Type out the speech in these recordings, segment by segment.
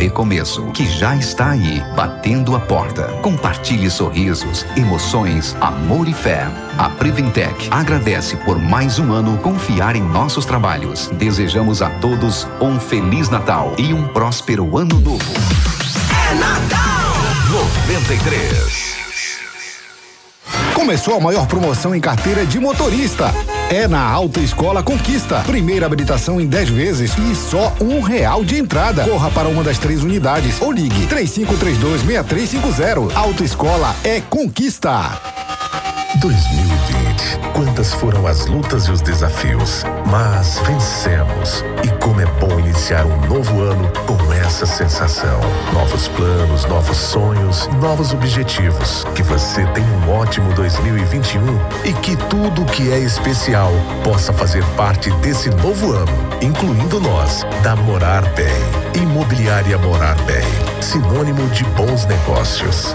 recomeço, que já está aí, batendo a porta. Compartilhe sorrisos, emoções, amor e fé. A Preventec agradece por mais um ano confiar em nossos trabalhos. Desejamos a todos um Feliz Natal e um próspero Ano Novo. É Natal! 93. Começou a maior promoção em carteira de motorista. É na Autoescola Conquista. Primeira habilitação em 10 vezes e só um real de entrada. Corra para uma das três unidades ou ligue 3532-6350. Autoescola é Conquista. 2020. Quantas foram as lutas e os desafios, mas vencemos. E como é bom iniciar um novo ano com essa sensação. Novos planos, novos sonhos, novos objetivos. Que você tenha um ótimo 2021 e que tudo que é especial possa fazer parte desse novo ano, incluindo nós, da Morar Bem. Imobiliária Morar Bem. Sinônimo de bons negócios.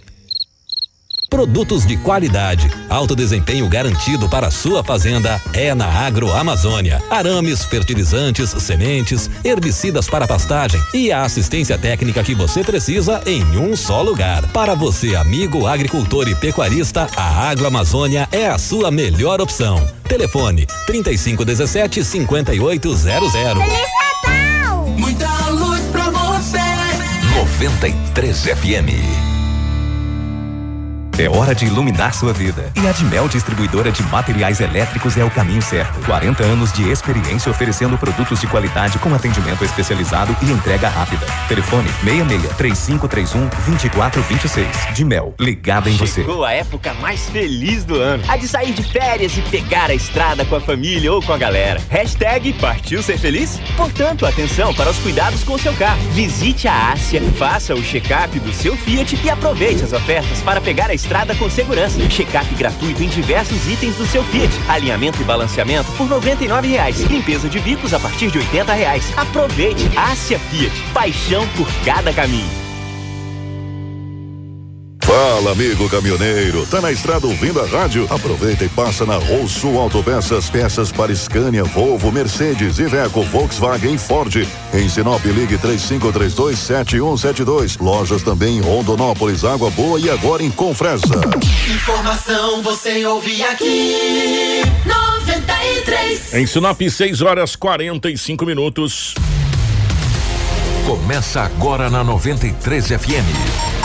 Produtos de qualidade, alto desempenho garantido para a sua fazenda é na Agroamazônia. Arames, fertilizantes, sementes, herbicidas para pastagem e a assistência técnica que você precisa em um só lugar. Para você, amigo agricultor e pecuarista, a Agroamazônia é a sua melhor opção. Telefone 3517 5800. Feliz Natal! Muita luz pra você. 93 FM. É hora de iluminar sua vida. E a Dimel Distribuidora de Materiais Elétricos é o caminho certo. 40 anos de experiência oferecendo produtos de qualidade com atendimento especializado e entrega rápida. Telefone 66 3531 2426. Dimel, ligada em você. Chegou a época mais feliz do ano. A de sair de férias e pegar a estrada com a família ou com a galera. Hashtag partiu ser feliz? Portanto, atenção para os cuidados com o seu carro. Visite a Ásia, faça o check-up do seu Fiat e aproveite as ofertas para pegar a estrada com segurança. Check-up gratuito em diversos itens do seu Fiat. Alinhamento e balanceamento por R$ 99,00. Limpeza de bicos a partir de R$ 80,00. Aproveite Ásia Fiat. Paixão por cada caminho. Fala, amigo caminhoneiro. Tá na estrada ouvindo a rádio? Aproveita e passa na Rosso Autopeças. Peças para Scania, Volvo, Mercedes, Iveco, Volkswagen e Ford. Em Sinop, ligue 35327172. Lojas também em Rondonópolis, Água Boa e agora em Confresa. Informação você ouve aqui. 93. Em Sinop, 6 horas 45 minutos. Começa agora na 93 FM.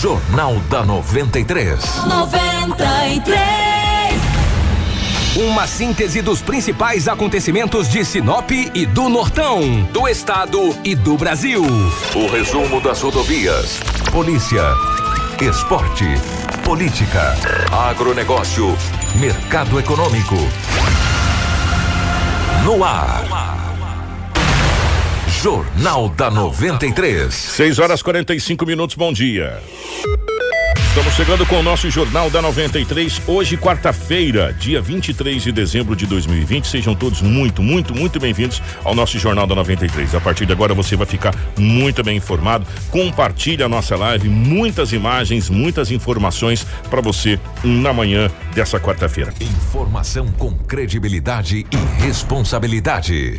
Jornal da 93. 93. Uma síntese dos principais acontecimentos de Sinop e do Nortão, do estado e do Brasil. O resumo das rodovias. Polícia. Esporte. Política. Agronegócio. Mercado econômico. No ar. Jornal da 93. 6 horas 45 minutos, bom dia. Estamos chegando com o nosso Jornal da 93, hoje, quarta-feira, dia 23 de dezembro de 2020. Sejam todos muito, muito, muito bem-vindos ao nosso Jornal da 93. A partir de agora você vai ficar muito bem informado. Compartilhe a nossa live, muitas imagens, muitas informações para você na manhã dessa quarta-feira. Informação com credibilidade e responsabilidade.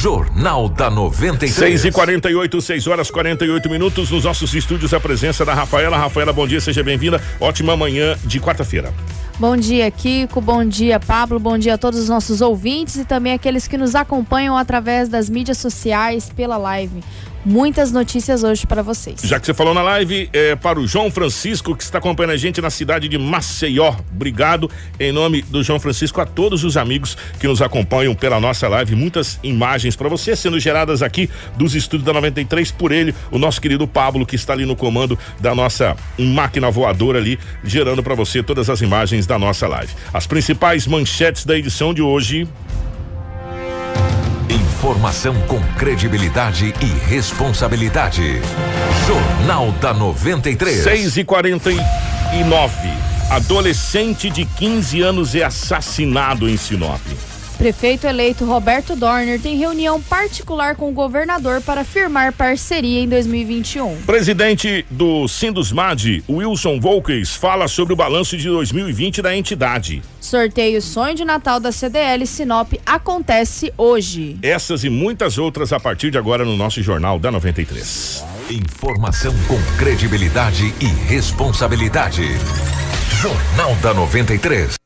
Jornal da 93. 6 e 48 6 horas 48 minutos. Nos nossos estúdios, a presença da Rafaela. Rafaela, bom dia, seja bem-vinda. Ótima manhã de quarta-feira. Bom dia, Kiko. Bom dia, Pablo. Bom dia a todos os nossos ouvintes e também aqueles que nos acompanham através das mídias sociais pela live. Muitas notícias hoje para vocês. Já que você falou na live, é para o João Francisco, que está acompanhando a gente na cidade de Maceió. Obrigado em nome do João Francisco a todos os amigos que nos acompanham pela nossa live. Muitas imagens para você sendo geradas aqui dos estúdios da 93 por ele, o nosso querido Pablo, que está ali no comando da nossa máquina voadora ali, gerando para você todas as imagens da nossa live. As principais manchetes da edição de hoje. Informação com credibilidade e responsabilidade. Jornal da 93. 6 e 49 Adolescente de 15 anos é assassinado em Sinop. Prefeito eleito Roberto Dorner tem reunião particular com o governador para firmar parceria em 2021. Presidente do Sindusmad, Wilson Volkes, fala sobre o balanço de 2020 da entidade. Sorteio Sonho de Natal da CDL Sinop acontece hoje. Essas e muitas outras a partir de agora no nosso Jornal da 93. Informação com credibilidade e responsabilidade. Jornal da 93.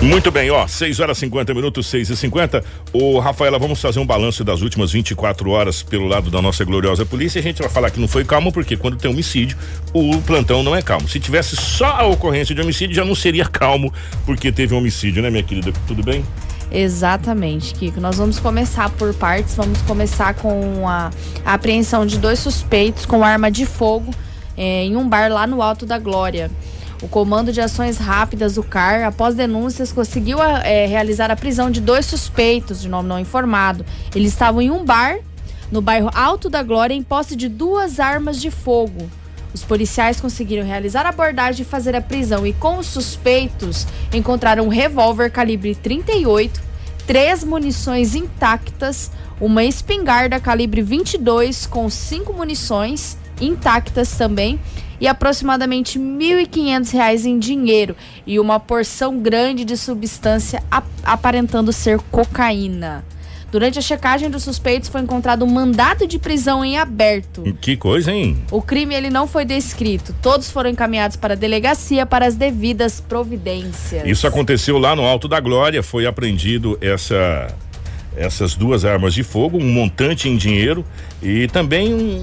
Muito bem, ó, 6 horas 50 minutos, 6 e 50 Ô, Rafaela, vamos fazer um balanço das últimas 24 horas pelo lado da nossa gloriosa polícia. A gente vai falar que não foi calmo, porque quando tem homicídio, o plantão não é calmo. Se tivesse só a ocorrência de homicídio, já não seria calmo, porque teve um homicídio, né, minha querida? Tudo bem? Exatamente, Kiko. Nós vamos começar por partes. Vamos começar com a, a apreensão de dois suspeitos com arma de fogo eh, em um bar lá no Alto da Glória. O Comando de Ações Rápidas, o CAR, após denúncias, conseguiu é, realizar a prisão de dois suspeitos de nome não informado. Eles estavam em um bar no bairro Alto da Glória em posse de duas armas de fogo. Os policiais conseguiram realizar a abordagem e fazer a prisão e com os suspeitos encontraram um revólver calibre 38, três munições intactas, uma espingarda calibre 22 com cinco munições intactas também e aproximadamente R$ 1.500 em dinheiro e uma porção grande de substância aparentando ser cocaína. Durante a checagem dos suspeitos foi encontrado um mandado de prisão em aberto. Que coisa, hein? O crime ele não foi descrito. Todos foram encaminhados para a delegacia para as devidas providências. Isso aconteceu lá no Alto da Glória. Foi apreendido essa essas duas armas de fogo, um montante em dinheiro e também um,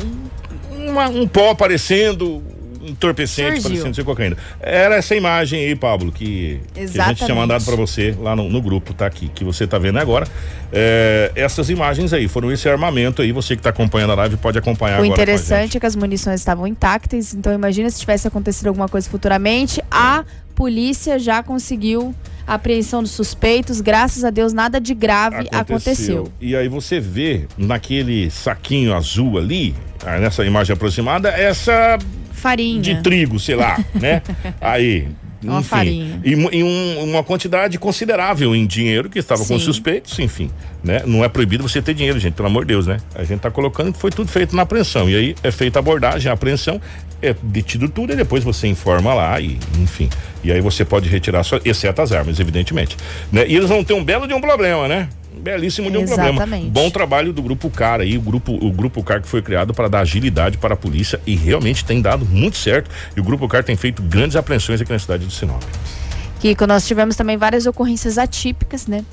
uma, um pó aparecendo, entorpecente, Surgiu. parecendo ser cocaína. Era essa imagem aí, Pablo, que, que a gente tinha mandado para você lá no, no, grupo, tá aqui, que você tá vendo agora. É, essas imagens aí, foram esse armamento aí, você que tá acompanhando a live pode acompanhar o agora. O interessante é que as munições estavam intactas, então imagina se tivesse acontecido alguma coisa futuramente, a polícia já conseguiu apreensão dos suspeitos, graças a Deus nada de grave aconteceu. aconteceu. E aí você vê naquele saquinho azul ali, ah, nessa imagem aproximada, essa farinha. De trigo, sei lá, né? Aí, uma enfim, farinha. E, e um, uma quantidade considerável em dinheiro que estava Sim. com suspeitos, enfim. Né? Não é proibido você ter dinheiro, gente, pelo amor de Deus, né? A gente está colocando que foi tudo feito na apreensão. E aí é feita a abordagem, a apreensão, é detido tudo e depois você informa lá e, enfim. E aí você pode retirar, só, exceto as armas, evidentemente. Né? E eles vão ter um belo de um problema, né? Belíssimo de um Exatamente. problema. Bom trabalho do grupo CAR aí, o grupo o grupo CAR que foi criado para dar agilidade para a polícia e realmente tem dado muito certo. E o grupo CAR tem feito grandes apreensões aqui na cidade de Sinop. Kiko, nós tivemos também várias ocorrências atípicas, né?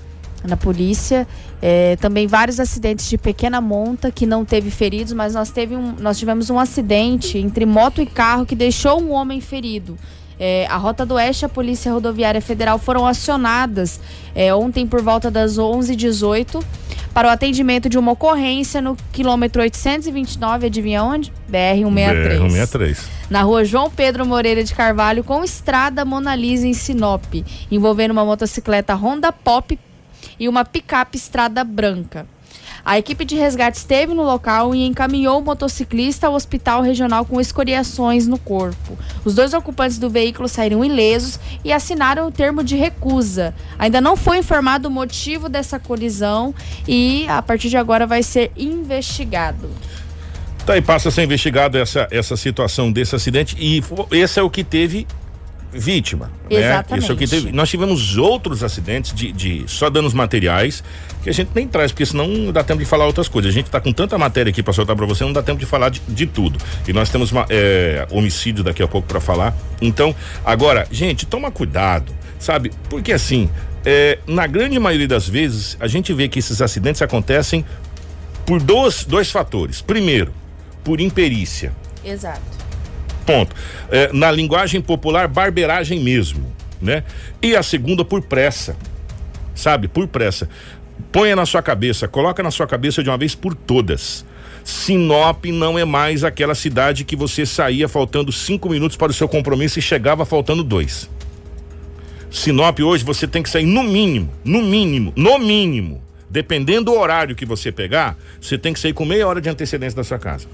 Na polícia, é, também vários acidentes de pequena monta que não teve feridos, mas nós, teve um, nós tivemos um acidente entre moto e carro que deixou um homem ferido. É, a Rota do Oeste e a Polícia Rodoviária Federal foram acionadas é, ontem por volta das 11h18 para o atendimento de uma ocorrência no quilômetro 829, adivinha onde? BR-163. BR-163. Na rua João Pedro Moreira de Carvalho, com estrada Mona Lisa em Sinop, envolvendo uma motocicleta Honda Pop e uma picape Estrada Branca. A equipe de resgate esteve no local e encaminhou o motociclista ao hospital regional com escoriações no corpo. Os dois ocupantes do veículo saíram ilesos e assinaram o termo de recusa. Ainda não foi informado o motivo dessa colisão e a partir de agora vai ser investigado. Tá, e passa a ser investigado essa, essa situação desse acidente e esse é o que teve vítima. Exatamente. Né? Isso é o que teve. Nós tivemos outros acidentes de, de só danos materiais que a gente nem traz, porque senão não dá tempo de falar outras coisas. A gente está com tanta matéria aqui para soltar para você, não dá tempo de falar de, de tudo. E nós temos uma, é, homicídio daqui a pouco para falar. Então, agora, gente, toma cuidado, sabe? Porque assim, é, na grande maioria das vezes, a gente vê que esses acidentes acontecem por dois, dois fatores. Primeiro, por imperícia. Exato. Ponto. É, na linguagem popular, barberagem mesmo, né? E a segunda por pressa, sabe? Por pressa. Ponha na sua cabeça, coloca na sua cabeça de uma vez por todas. Sinop não é mais aquela cidade que você saía faltando cinco minutos para o seu compromisso e chegava faltando dois. Sinop hoje você tem que sair no mínimo, no mínimo, no mínimo, dependendo do horário que você pegar, você tem que sair com meia hora de antecedência da sua casa.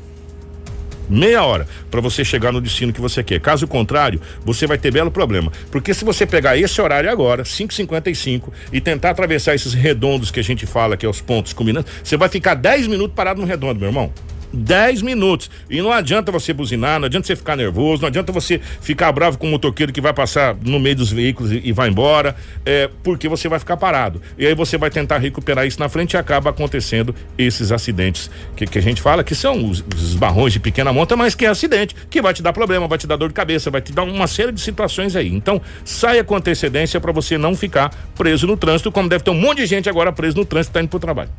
Meia hora para você chegar no destino que você quer. Caso contrário, você vai ter belo problema. Porque se você pegar esse horário agora, 5h55, e tentar atravessar esses redondos que a gente fala, que é os pontos culminantes, você vai ficar 10 minutos parado no redondo, meu irmão. 10 minutos. E não adianta você buzinar, não adianta você ficar nervoso, não adianta você ficar bravo com o motoqueiro que vai passar no meio dos veículos e, e vai embora, é, porque você vai ficar parado. E aí você vai tentar recuperar isso na frente e acaba acontecendo esses acidentes que, que a gente fala, que são os, os barrões de pequena monta, mas que é acidente, que vai te dar problema, vai te dar dor de cabeça, vai te dar uma série de situações aí. Então, saia com antecedência para você não ficar preso no trânsito, como deve ter um monte de gente agora preso no trânsito tá indo pro trabalho.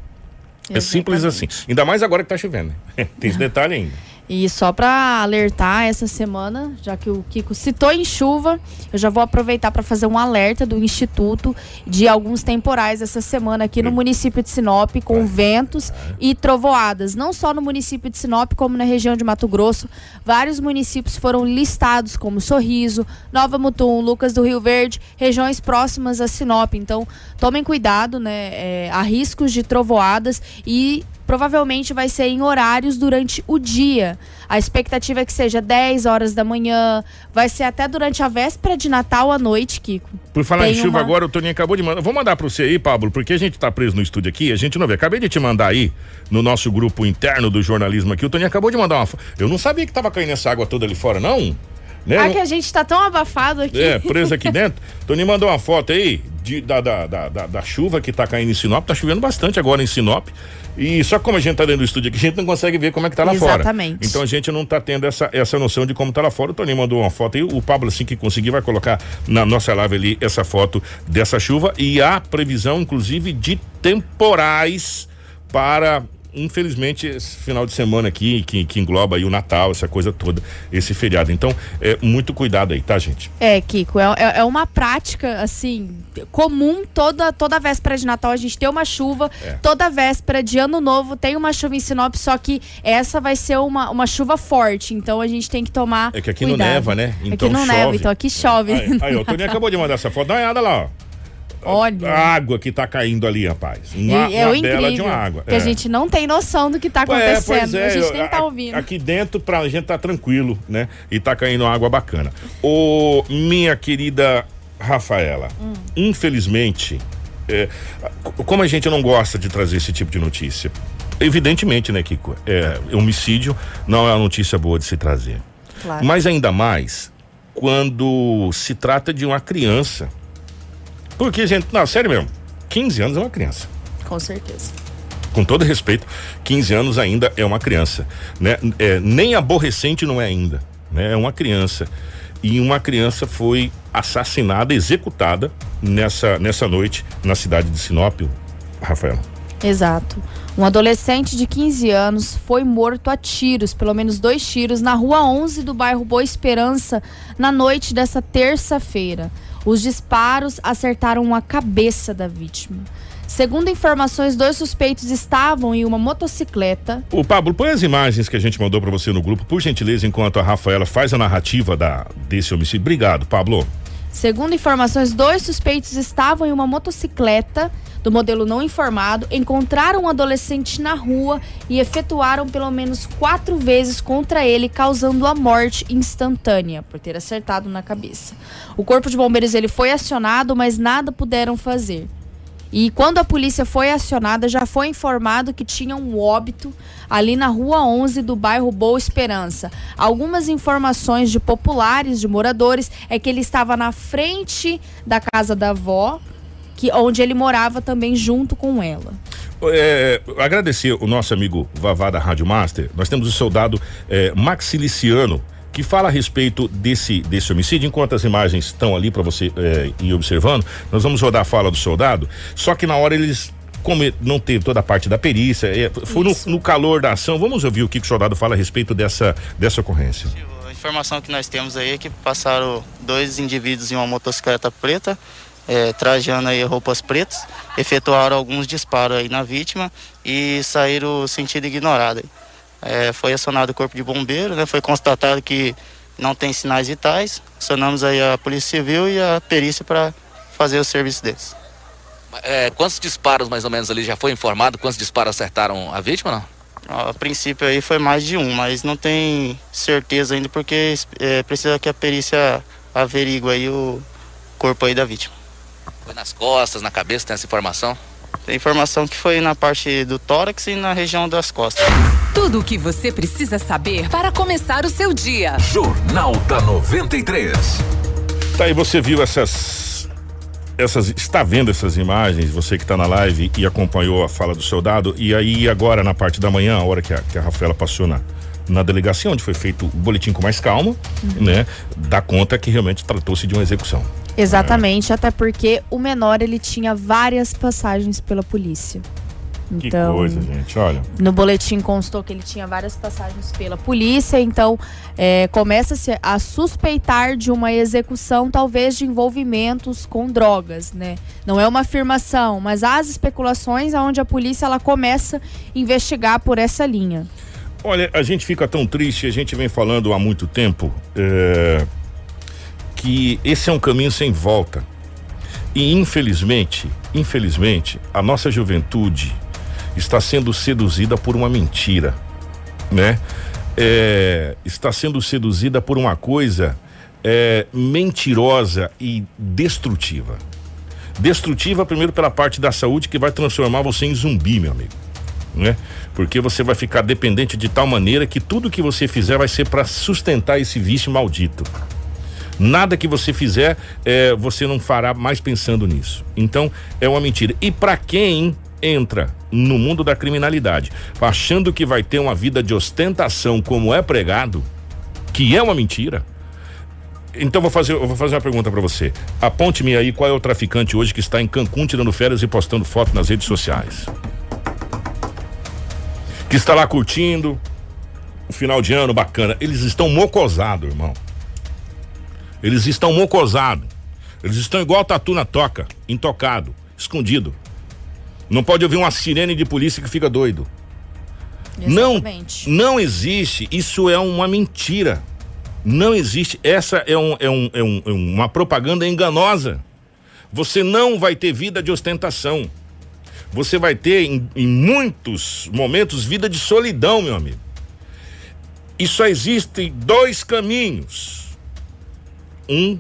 É simples assim. Ainda mais agora que tá chovendo. Tem esse detalhe ainda. E só para alertar essa semana, já que o Kiko citou em chuva, eu já vou aproveitar para fazer um alerta do Instituto de alguns temporais essa semana aqui no município de Sinop, com ventos e trovoadas. Não só no município de Sinop, como na região de Mato Grosso. Vários municípios foram listados, como Sorriso, Nova Mutum, Lucas do Rio Verde, regiões próximas a Sinop. Então, tomem cuidado, né? É, há riscos de trovoadas e provavelmente vai ser em horários durante o dia. A expectativa é que seja 10 horas da manhã, vai ser até durante a véspera de Natal à noite, Kiko. Por falar Tem em chuva uma... agora, o Toninho acabou de mandar. Vou mandar para você aí, Pablo, porque a gente tá preso no estúdio aqui, a gente não vê. Acabei de te mandar aí no nosso grupo interno do jornalismo aqui. O Toninho acabou de mandar uma. Eu não sabia que tava caindo essa água toda ali fora, não. Né? Ah, que a gente tá tão abafado aqui. É, preso aqui dentro. Toninho mandou uma foto aí de, da, da, da, da, chuva que tá caindo em Sinop. Tá chovendo bastante agora em Sinop. E só como a gente tá dentro do estúdio aqui, a gente não consegue ver como é que tá lá Exatamente. fora. Exatamente. Então a gente não tá tendo essa, essa noção de como tá lá fora. O Toninho mandou uma foto aí, o Pablo, assim que conseguir, vai colocar na nossa live ali essa foto dessa chuva e a previsão, inclusive, de temporais para infelizmente, esse final de semana aqui, que, que engloba aí o Natal, essa coisa toda, esse feriado. Então, é muito cuidado aí, tá, gente? É, Kiko, é, é, é uma prática, assim, comum toda, toda véspera de Natal a gente tem uma chuva, é. toda véspera de Ano Novo tem uma chuva em Sinop, só que essa vai ser uma, uma chuva forte, então a gente tem que tomar É que aqui cuidado. não neva, né? Então aqui não chove. neva, então aqui chove. Aí, aí o Toninho acabou de mandar essa foto, dá uma olhada lá, ó. Olha. A água que tá caindo ali, rapaz. Uma, é uma bela de uma água. Que é. a gente não tem noção do que tá acontecendo. É, é, a gente nem tá ouvindo. Aqui dentro, pra gente tá tranquilo, né? E tá caindo água bacana. Ô, minha querida Rafaela, hum. infelizmente, é, como a gente não gosta de trazer esse tipo de notícia, evidentemente, né, Kiko? É, homicídio não é uma notícia boa de se trazer. Claro. Mas ainda mais quando se trata de uma criança porque, gente, não, sério mesmo, 15 anos é uma criança. Com certeza. Com todo respeito, 15 anos ainda é uma criança, né? É, nem aborrecente não é ainda, né? É uma criança. E uma criança foi assassinada, executada nessa, nessa noite na cidade de Sinop, Rafael. Exato. Um adolescente de 15 anos foi morto a tiros, pelo menos dois tiros, na rua 11 do bairro Boa Esperança, na noite dessa terça-feira. Os disparos acertaram a cabeça da vítima. Segundo informações, dois suspeitos estavam em uma motocicleta. O Pablo, põe as imagens que a gente mandou para você no grupo, por gentileza, enquanto a Rafaela faz a narrativa da, desse homicídio. Obrigado, Pablo. Segundo informações, dois suspeitos estavam em uma motocicleta do modelo não informado, encontraram um adolescente na rua e efetuaram pelo menos quatro vezes contra ele, causando a morte instantânea por ter acertado na cabeça. O corpo de bombeiros ele foi acionado, mas nada puderam fazer. E quando a polícia foi acionada, já foi informado que tinha um óbito ali na rua 11 do bairro Boa Esperança. Algumas informações de populares, de moradores, é que ele estava na frente da casa da avó, que onde ele morava também junto com ela. É, agradecer o nosso amigo Vavá da Rádio Master. Nós temos o soldado é, Maxiliciano que fala a respeito desse, desse homicídio. Enquanto as imagens estão ali para você é, ir observando, nós vamos rodar a fala do soldado. Só que na hora eles como não teve toda a parte da perícia, é, foi no, no, calor da ação. Vamos ouvir o que, que o soldado fala a respeito dessa, dessa ocorrência. A informação que nós temos aí é que passaram dois indivíduos em uma motocicleta preta é, trajando aí roupas pretas, efetuaram alguns disparos aí na vítima e saíram sentido ignorado. É, foi acionado o corpo de bombeiro, né, foi constatado que não tem sinais vitais, acionamos aí a Polícia Civil e a perícia para fazer o serviço deles. É, quantos disparos mais ou menos ali já foi informado? Quantos disparos acertaram a vítima, não? A princípio aí foi mais de um, mas não tem certeza ainda porque é, precisa que a perícia averigue aí o corpo aí da vítima. Foi nas costas, na cabeça, tem essa informação? Tem informação que foi na parte do tórax e na região das costas. Tudo o que você precisa saber para começar o seu dia. Jornal da 93. Tá aí, você viu essas. Essas, está vendo essas imagens, você que está na live e acompanhou a fala do soldado, e aí agora na parte da manhã, a hora que a, que a Rafaela passou na, na delegacia, onde foi feito o boletim com mais calma, uhum. né? Dá conta que realmente tratou-se de uma execução. Exatamente, é. até porque o menor ele tinha várias passagens pela polícia. Então, que coisa, gente, olha. No boletim constou que ele tinha várias passagens pela polícia, então é, começa-se a suspeitar de uma execução, talvez de envolvimentos com drogas, né? Não é uma afirmação, mas há as especulações onde a polícia ela começa a investigar por essa linha. Olha, a gente fica tão triste, a gente vem falando há muito tempo é, que esse é um caminho sem volta. E infelizmente, infelizmente, a nossa juventude está sendo seduzida por uma mentira, né? É, está sendo seduzida por uma coisa é, mentirosa e destrutiva. Destrutiva primeiro pela parte da saúde que vai transformar você em zumbi, meu amigo né? Porque você vai ficar dependente de tal maneira que tudo que você fizer vai ser para sustentar esse vício maldito. Nada que você fizer, é, você não fará mais pensando nisso. Então, é uma mentira. E para quem entra no mundo da criminalidade, achando que vai ter uma vida de ostentação como é pregado, que é uma mentira. Então vou fazer, vou fazer uma pergunta para você. Aponte-me aí qual é o traficante hoje que está em Cancún tirando férias e postando foto nas redes sociais que está lá curtindo o final de ano bacana. Eles estão mocosados, irmão. Eles estão mocosados. Eles estão igual tatu na toca, intocado, escondido. Não pode ouvir uma sirene de polícia que fica doido. Exatamente. Não, não existe. Isso é uma mentira. Não existe. Essa é, um, é, um, é, um, é uma propaganda enganosa. Você não vai ter vida de ostentação você vai ter em, em muitos momentos vida de solidão, meu amigo. E só existem dois caminhos. Um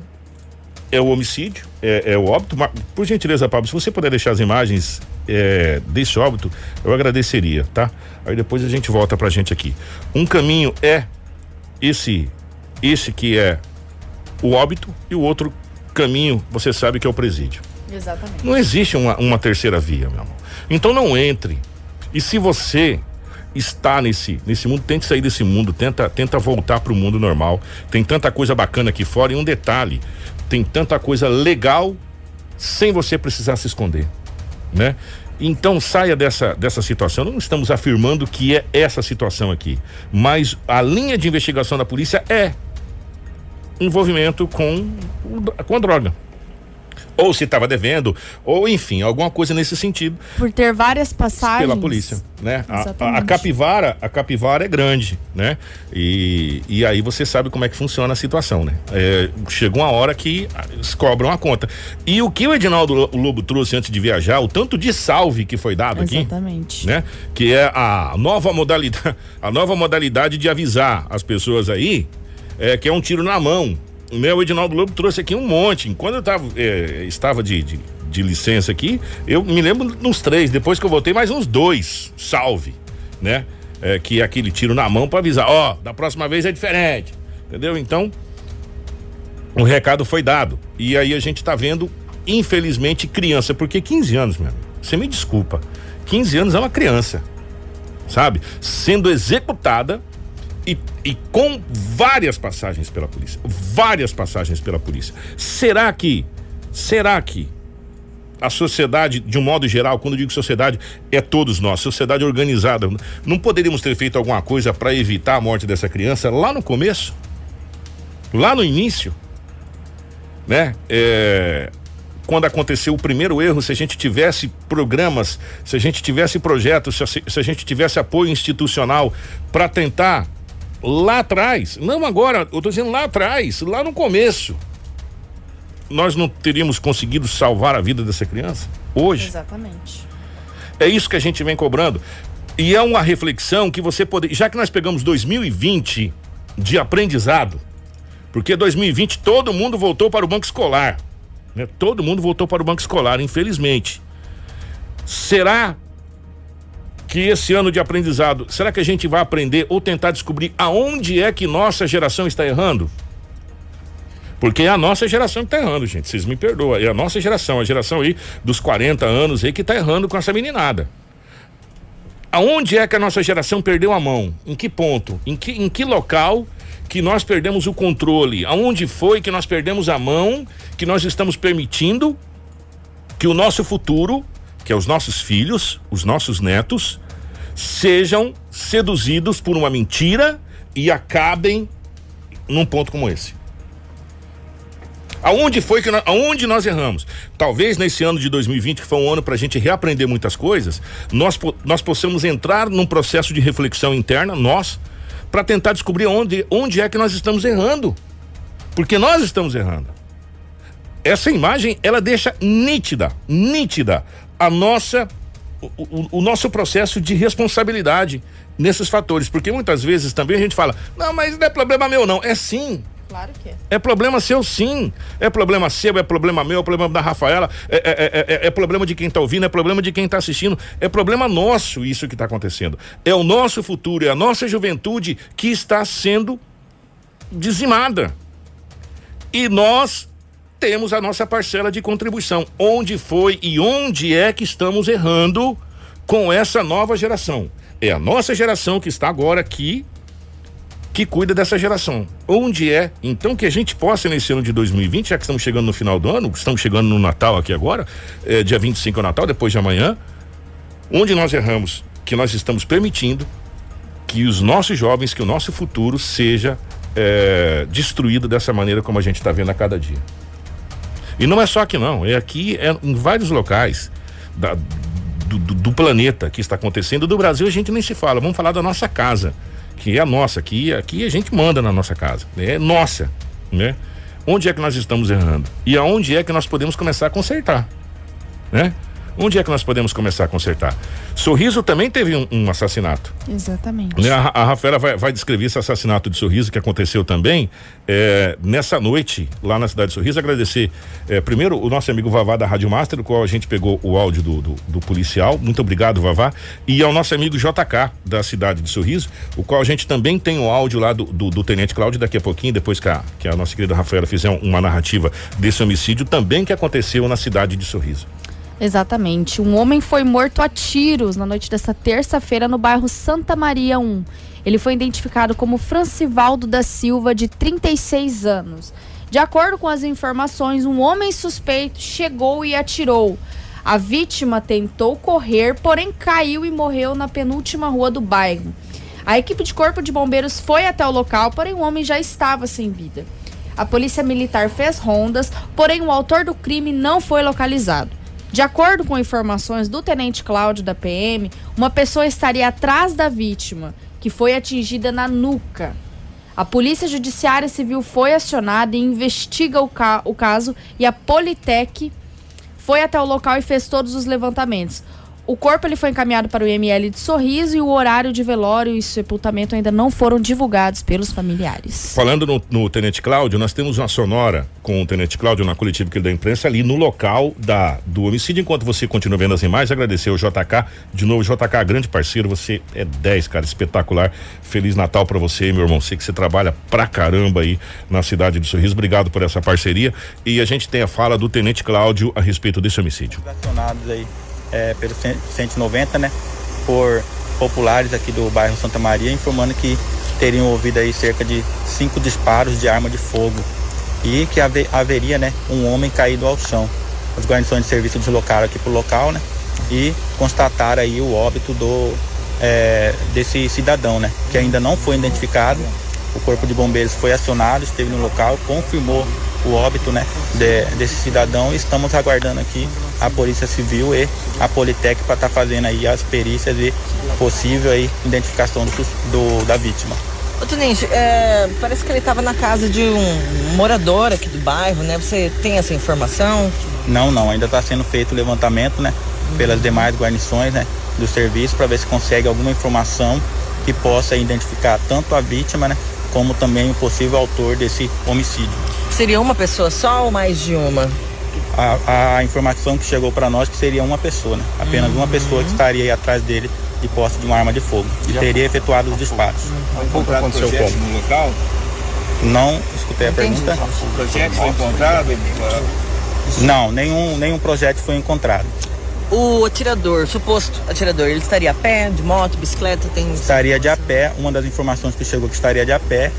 é o homicídio, é, é o óbito. Mas, por gentileza, Pablo, se você puder deixar as imagens é, desse óbito, eu agradeceria, tá? Aí depois a gente volta pra gente aqui. Um caminho é esse, esse que é o óbito, e o outro caminho, você sabe que é o presídio. Exatamente. Não existe uma, uma terceira via, meu amor. Então não entre. E se você está nesse nesse mundo, tente sair desse mundo, tenta tenta voltar para o mundo normal. Tem tanta coisa bacana aqui fora e um detalhe, tem tanta coisa legal sem você precisar se esconder, né? Então saia dessa dessa situação. Não estamos afirmando que é essa situação aqui, mas a linha de investigação da polícia é envolvimento com com a droga ou se estava devendo, ou enfim, alguma coisa nesse sentido. Por ter várias passagens. Pela polícia, né? A, a, capivara, a capivara é grande, né? E, e aí você sabe como é que funciona a situação, né? É, chegou uma hora que eles cobram a conta. E o que o Edinaldo Lobo trouxe antes de viajar, o tanto de salve que foi dado Exatamente. aqui. Exatamente. Né? Que é a nova modalidade, a nova modalidade de avisar as pessoas aí, é, que é um tiro na mão, né, o Edinaldo Lobo trouxe aqui um monte. Quando eu tava, é, estava de, de, de, licença aqui, eu me lembro uns três. Depois que eu voltei, mais uns dois. Salve, né? É, que é aquele tiro na mão para avisar: ó, oh, da próxima vez é diferente. Entendeu? Então, o recado foi dado. E aí a gente tá vendo, infelizmente, criança. Porque 15 anos, meu você me desculpa. 15 anos é uma criança, sabe? Sendo executada e, e com várias passagens pela polícia. Várias passagens pela polícia. Será que, será que a sociedade, de um modo geral, quando eu digo sociedade, é todos nós, sociedade organizada. Não poderíamos ter feito alguma coisa para evitar a morte dessa criança lá no começo? Lá no início? Né? É, quando aconteceu o primeiro erro, se a gente tivesse programas, se a gente tivesse projetos, se a, se a gente tivesse apoio institucional para tentar lá atrás, não agora, eu estou dizendo lá atrás, lá no começo, nós não teríamos conseguido salvar a vida dessa criança? Hoje? Exatamente. É isso que a gente vem cobrando. E é uma reflexão que você pode, já que nós pegamos 2020 de aprendizado, porque 2020 todo mundo voltou para o banco escolar, né? Todo mundo voltou para o banco escolar, infelizmente. Será que esse ano de aprendizado, será que a gente vai aprender ou tentar descobrir aonde é que nossa geração está errando? Porque é a nossa geração que está errando, gente. Vocês me perdoam. É a nossa geração, a geração aí dos 40 anos aí que está errando com essa meninada. Aonde é que a nossa geração perdeu a mão? Em que ponto? Em que, em que local que nós perdemos o controle? Aonde foi que nós perdemos a mão? Que nós estamos permitindo que o nosso futuro, que é os nossos filhos, os nossos netos, sejam seduzidos por uma mentira e acabem num ponto como esse. Aonde foi que nós, aonde nós erramos? Talvez nesse ano de 2020, que foi um ano para a gente reaprender muitas coisas, nós, nós possamos entrar num processo de reflexão interna, nós, para tentar descobrir onde, onde é que nós estamos errando. Porque nós estamos errando. Essa imagem, ela deixa nítida, nítida a nossa o, o, o, nosso processo de responsabilidade nesses fatores, porque muitas vezes também a gente fala, não, mas não é problema meu não, é sim, Claro que é. É problema seu, sim. É problema seu, é problema meu, é problema da Rafaela, é, é, é, é problema de quem está ouvindo, é problema de quem está assistindo. É problema nosso isso que está acontecendo. É o nosso futuro, é a nossa juventude que está sendo dizimada. E nós temos a nossa parcela de contribuição. Onde foi e onde é que estamos errando com essa nova geração? É a nossa geração que está agora aqui que cuida dessa geração. Onde é, então, que a gente possa, nesse ano de 2020, já que estamos chegando no final do ano, estamos chegando no Natal aqui agora, é, dia 25 é o Natal, depois de amanhã, onde nós erramos, que nós estamos permitindo que os nossos jovens, que o nosso futuro seja é, destruído dessa maneira como a gente está vendo a cada dia. E não é só aqui não, é aqui, é em vários locais da, do, do, do planeta que está acontecendo. Do Brasil a gente nem se fala, vamos falar da nossa casa que é a nossa, aqui, aqui a gente manda na nossa casa, é nossa, né? Onde é que nós estamos errando? E aonde é que nós podemos começar a consertar, né? Onde é que nós podemos começar a consertar? Sorriso também teve um, um assassinato. Exatamente. Né? A, a Rafaela vai, vai, descrever esse assassinato de Sorriso que aconteceu também é, nessa noite lá na cidade de Sorriso. Agradecer é, primeiro o nosso amigo Vavá da Rádio Master, do qual a gente pegou o áudio do, do, do, policial. Muito obrigado, Vavá. E ao nosso amigo JK da cidade de Sorriso, o qual a gente também tem o áudio lá do, do, do Tenente Cláudio daqui a pouquinho, depois que a, que a nossa querida Rafaela fizer uma narrativa desse homicídio também que aconteceu na cidade de Sorriso. Exatamente. Um homem foi morto a tiros na noite desta terça-feira no bairro Santa Maria 1. Ele foi identificado como Francivaldo da Silva, de 36 anos. De acordo com as informações, um homem suspeito chegou e atirou. A vítima tentou correr, porém caiu e morreu na penúltima rua do bairro. A equipe de corpo de bombeiros foi até o local, porém o homem já estava sem vida. A polícia militar fez rondas, porém o autor do crime não foi localizado. De acordo com informações do tenente Cláudio da PM, uma pessoa estaria atrás da vítima, que foi atingida na nuca. A Polícia Judiciária Civil foi acionada e investiga o, ca o caso e a Politec foi até o local e fez todos os levantamentos. O corpo ele foi encaminhado para o IML de Sorriso e o horário de velório e sepultamento ainda não foram divulgados pelos familiares. Falando no, no Tenente Cláudio, nós temos uma sonora com o Tenente Cláudio na coletiva que ele da imprensa ali no local da, do homicídio. Enquanto você continua vendo as imagens, agradecer ao JK. De novo, JK, grande parceiro, você é 10, cara, espetacular. Feliz Natal para você, meu irmão. Sei que você trabalha pra caramba aí na cidade de Sorriso. Obrigado por essa parceria. E a gente tem a fala do Tenente Cláudio a respeito desse homicídio. aí é, pelo 190, né? Por populares aqui do bairro Santa Maria, informando que teriam ouvido aí cerca de cinco disparos de arma de fogo e que haveria, né, um homem caído ao chão. As guarnições de serviço deslocaram aqui para o local, né? E constataram aí o óbito do é, desse cidadão, né? Que ainda não foi identificado. O corpo de bombeiros foi acionado, esteve no local, confirmou o óbito né, de, desse cidadão e estamos aguardando aqui a Polícia Civil e a Politec para estar tá fazendo aí as perícias e possível aí identificação do, do da vítima. Ô Tenente, é, parece que ele estava na casa de um morador aqui do bairro, né? Você tem essa informação? Não, não, ainda está sendo feito o levantamento, né? Pelas demais guarnições, né? do serviço para ver se consegue alguma informação que possa identificar tanto a vítima, né, como também o possível autor desse homicídio. Seria uma pessoa só ou mais de uma? A, a informação que chegou para nós que seria uma pessoa, né? apenas uma pessoa que estaria aí atrás dele de posse de uma arma de fogo e Já teria efetuado os disparos. Foi encontrado Aconteceu projétil como? no local? Não escutei a pergunta. O projétil foi encontrado? Não, nenhum, nenhum projétil foi encontrado. O atirador, suposto atirador, ele estaria a pé, de moto, bicicleta, tem. Estaria de a pé, uma das informações que chegou que estaria de a pé,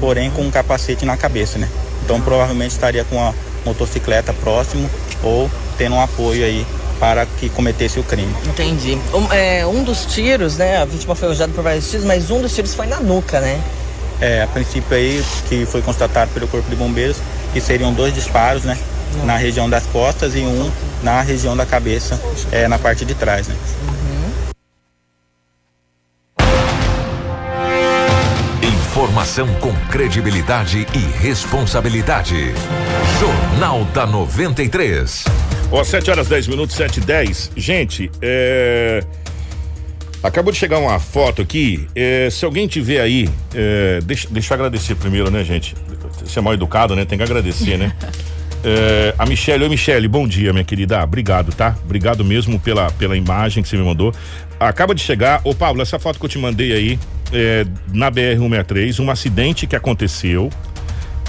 porém com um capacete na cabeça, né? Então provavelmente estaria com a motocicleta próximo ou tendo um apoio aí para que cometesse o crime. Entendi. Um, é, um dos tiros, né? A vítima foi alvejada por vários tiros, mas um dos tiros foi na nuca, né? É, a princípio aí, que foi constatado pelo Corpo de Bombeiros, que seriam dois disparos, né? Na região das costas e um na região da cabeça, é, na parte de trás, né? Informação com credibilidade e responsabilidade. Jornal da 93. Ó, 7 horas 10 minutos, 7 e 10. Gente, é. Acabou de chegar uma foto aqui. é, se alguém tiver aí, é, deixa, deixa eu agradecer primeiro, né, gente? Você é mal educado, né? Tem que agradecer, né? É, a Michelle, oi Michelle, bom dia, minha querida. Ah, obrigado, tá? Obrigado mesmo pela, pela imagem que você me mandou. Acaba de chegar, ô Pablo, essa foto que eu te mandei aí, é, na BR-163, um acidente que aconteceu.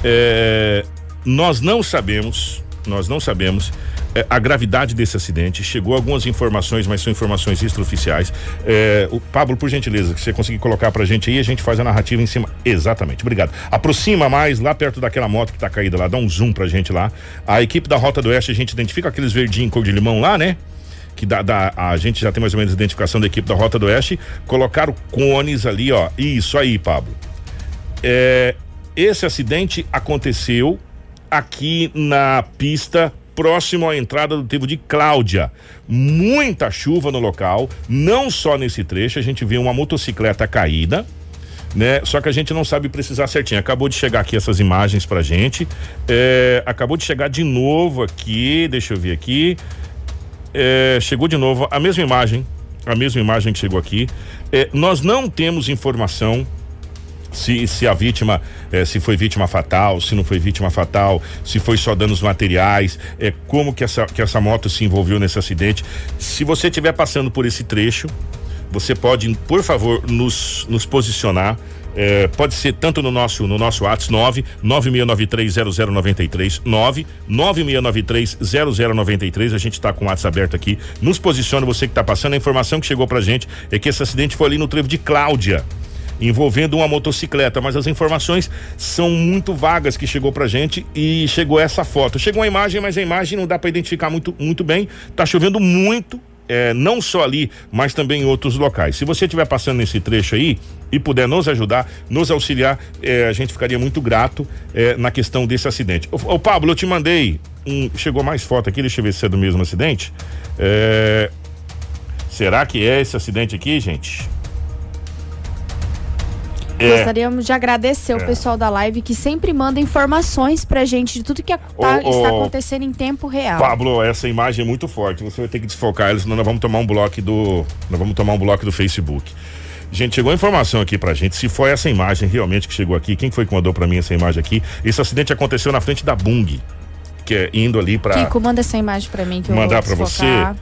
É, nós não sabemos, nós não sabemos é, a gravidade desse acidente. Chegou algumas informações, mas são informações extraoficiais. É, o Pablo, por gentileza, que você conseguir colocar pra gente aí, a gente faz a narrativa em cima. Exatamente, obrigado. Aproxima mais, lá perto daquela moto que tá caída lá, dá um zoom pra gente lá. A equipe da Rota do Oeste, a gente identifica aqueles verdinhos cor de limão lá, né? que dá- a gente já tem mais ou menos a identificação da equipe da Rota do Oeste, colocaram cones ali, ó. Isso aí, Pablo. É, esse acidente aconteceu aqui na pista próximo à entrada do trevo de Cláudia. Muita chuva no local, não só nesse trecho, a gente vê uma motocicleta caída, né? Só que a gente não sabe precisar certinho. Acabou de chegar aqui essas imagens pra gente. É, acabou de chegar de novo aqui, deixa eu ver aqui. É, chegou de novo a mesma imagem, a mesma imagem que chegou aqui. É, nós não temos informação se, se a vítima, eh, se foi vítima fatal, se não foi vítima fatal, se foi só danos materiais, é como que essa, que essa moto se envolveu nesse acidente. Se você estiver passando por esse trecho, você pode, por favor, nos, nos posicionar. eh, pode ser tanto no nosso no nosso WhatsApp 9 96930093 9 96930093 a gente está com o WhatsApp aberto aqui nos posiciona você que está passando a informação que chegou pra gente é que esse acidente foi ali no trevo de Cláudia envolvendo uma motocicleta, mas as informações são muito vagas que chegou pra gente e chegou essa foto. Chegou a imagem, mas a imagem não dá para identificar muito, muito bem. Tá chovendo muito, é, não só ali, mas também em outros locais. Se você estiver passando nesse trecho aí e puder nos ajudar, nos auxiliar, é, a gente ficaria muito grato é, na questão desse acidente. Ô, Pablo, eu te mandei um. Chegou mais foto aqui, deixa eu ver se é do mesmo acidente. É, será que é esse acidente aqui, gente? É. Gostaríamos de agradecer É. o pessoal da live que sempre manda informações pra gente de tudo que tá- está acontecendo em tempo real. Pablo, essa imagem é muito forte. Você vai ter que desfocar ela, senão nós vamos tomar um bloco do. Nós vamos tomar um bloco do Facebook. Gente, chegou a informação aqui pra gente. Se foi essa imagem realmente que chegou aqui, quem foi que mandou pra mim essa imagem aqui? Esse acidente aconteceu na frente da Bung, que é indo ali pra. Kiko, manda essa imagem pra mim que eu Mandar vou pra desfocar,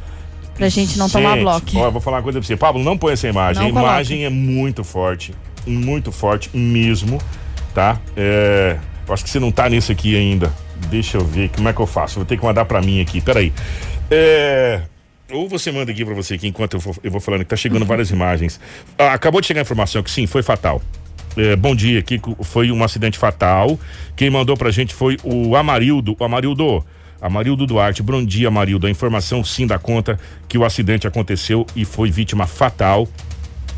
Pra gente não tomar Gente, bloco. Ó, eu vou falar uma coisa pra você. Pablo, não põe essa imagem. Não a imagem é muito forte. Muito forte mesmo. Tá? É, acho que você não tá nisso aqui ainda. Deixa eu ver como é que eu faço. Vou ter que mandar pra mim aqui. Peraí. É. Ou você manda aqui pra você aqui enquanto eu vou, eu vou falando que tá chegando várias imagens. Ah, acabou de chegar a informação que sim, foi fatal. É, bom dia, Kiko. Foi um acidente fatal. Quem mandou pra gente foi o Amarildo. O Amarildo. Amarildo Duarte, bom dia, Amarildo. A informação sim dá conta que o acidente aconteceu e foi vítima fatal.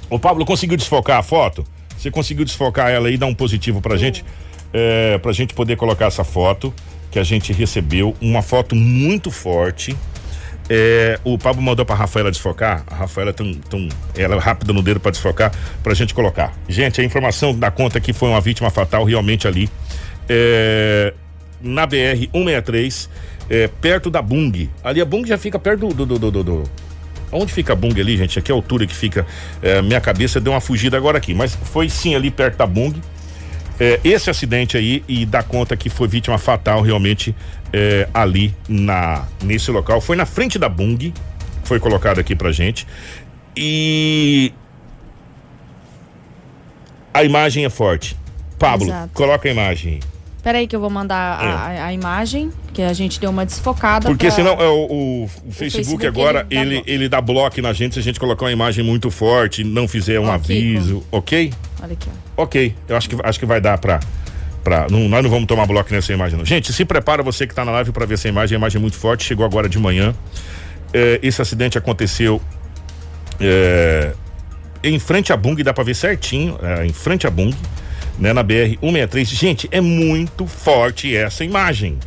O Pablo conseguiu desfocar a foto? Você conseguiu desfocar ela aí, dar um positivo pra gente? É, pra gente poder colocar essa foto que a gente recebeu. Uma foto muito forte. É, o Pablo mandou pra Rafaela desfocar. A Rafaela tão, tão, ela é rápida no dedo pra desfocar, pra gente colocar. Gente, a informação dá conta que foi uma vítima fatal realmente ali. É, na BR 163, é, perto da Bung. Ali a Bung já fica perto do, do, do, do- Onde fica a Bung ali, gente? Aqui é a altura que fica. é, minha cabeça deu uma fugida agora aqui, mas foi sim ali perto da Bung. É, esse acidente aí e dá conta que foi vítima fatal realmente é, ali na nesse local. Foi na frente da Bung, foi colocado aqui pra gente. E a imagem é forte. Pablo, Exato. coloca a imagem. Aí. Peraí que eu vou mandar a, a- a imagem, que a gente deu uma desfocada. Porque pra- senão é, o, o- o Facebook, Facebook, agora ele dá ele, bloco. ele dá bloco na gente se a gente colocar uma imagem muito forte, não fizer um Ó, aviso, ok? Olha aqui, ó. Ok, eu acho que, acho que vai dar pra. pra não, nós não vamos tomar bloco nessa imagem, não. Gente, se prepara você que tá na live pra ver essa imagem, a imagem é muito forte, chegou agora de manhã. É, esse acidente aconteceu é, em frente à Bung, dá pra ver certinho, é, em frente à Bung, né, na BR 163. Gente, é muito forte essa imagem.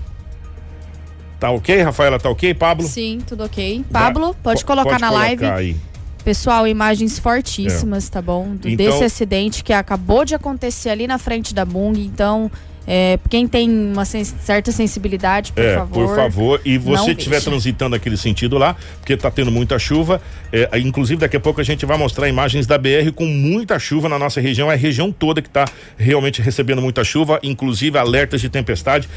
Tá ok, Rafaela? Tá ok, Pablo? Sim, tudo ok. Pablo, pode po- colocar pode na colocar live. aí. Pessoal, imagens fortíssimas, tá bom? Do- Então- Desse acidente que acabou de acontecer ali na frente da Bung. Então, é, quem tem uma sen- certa sensibilidade, por é, favor. por favor. E você estiver transitando aquele sentido lá, porque tá tendo muita chuva. é, inclusive, daqui a pouco a gente vai mostrar imagens da BR com muita chuva na nossa região. É a região toda que tá realmente recebendo muita chuva, inclusive alertas de tempestade.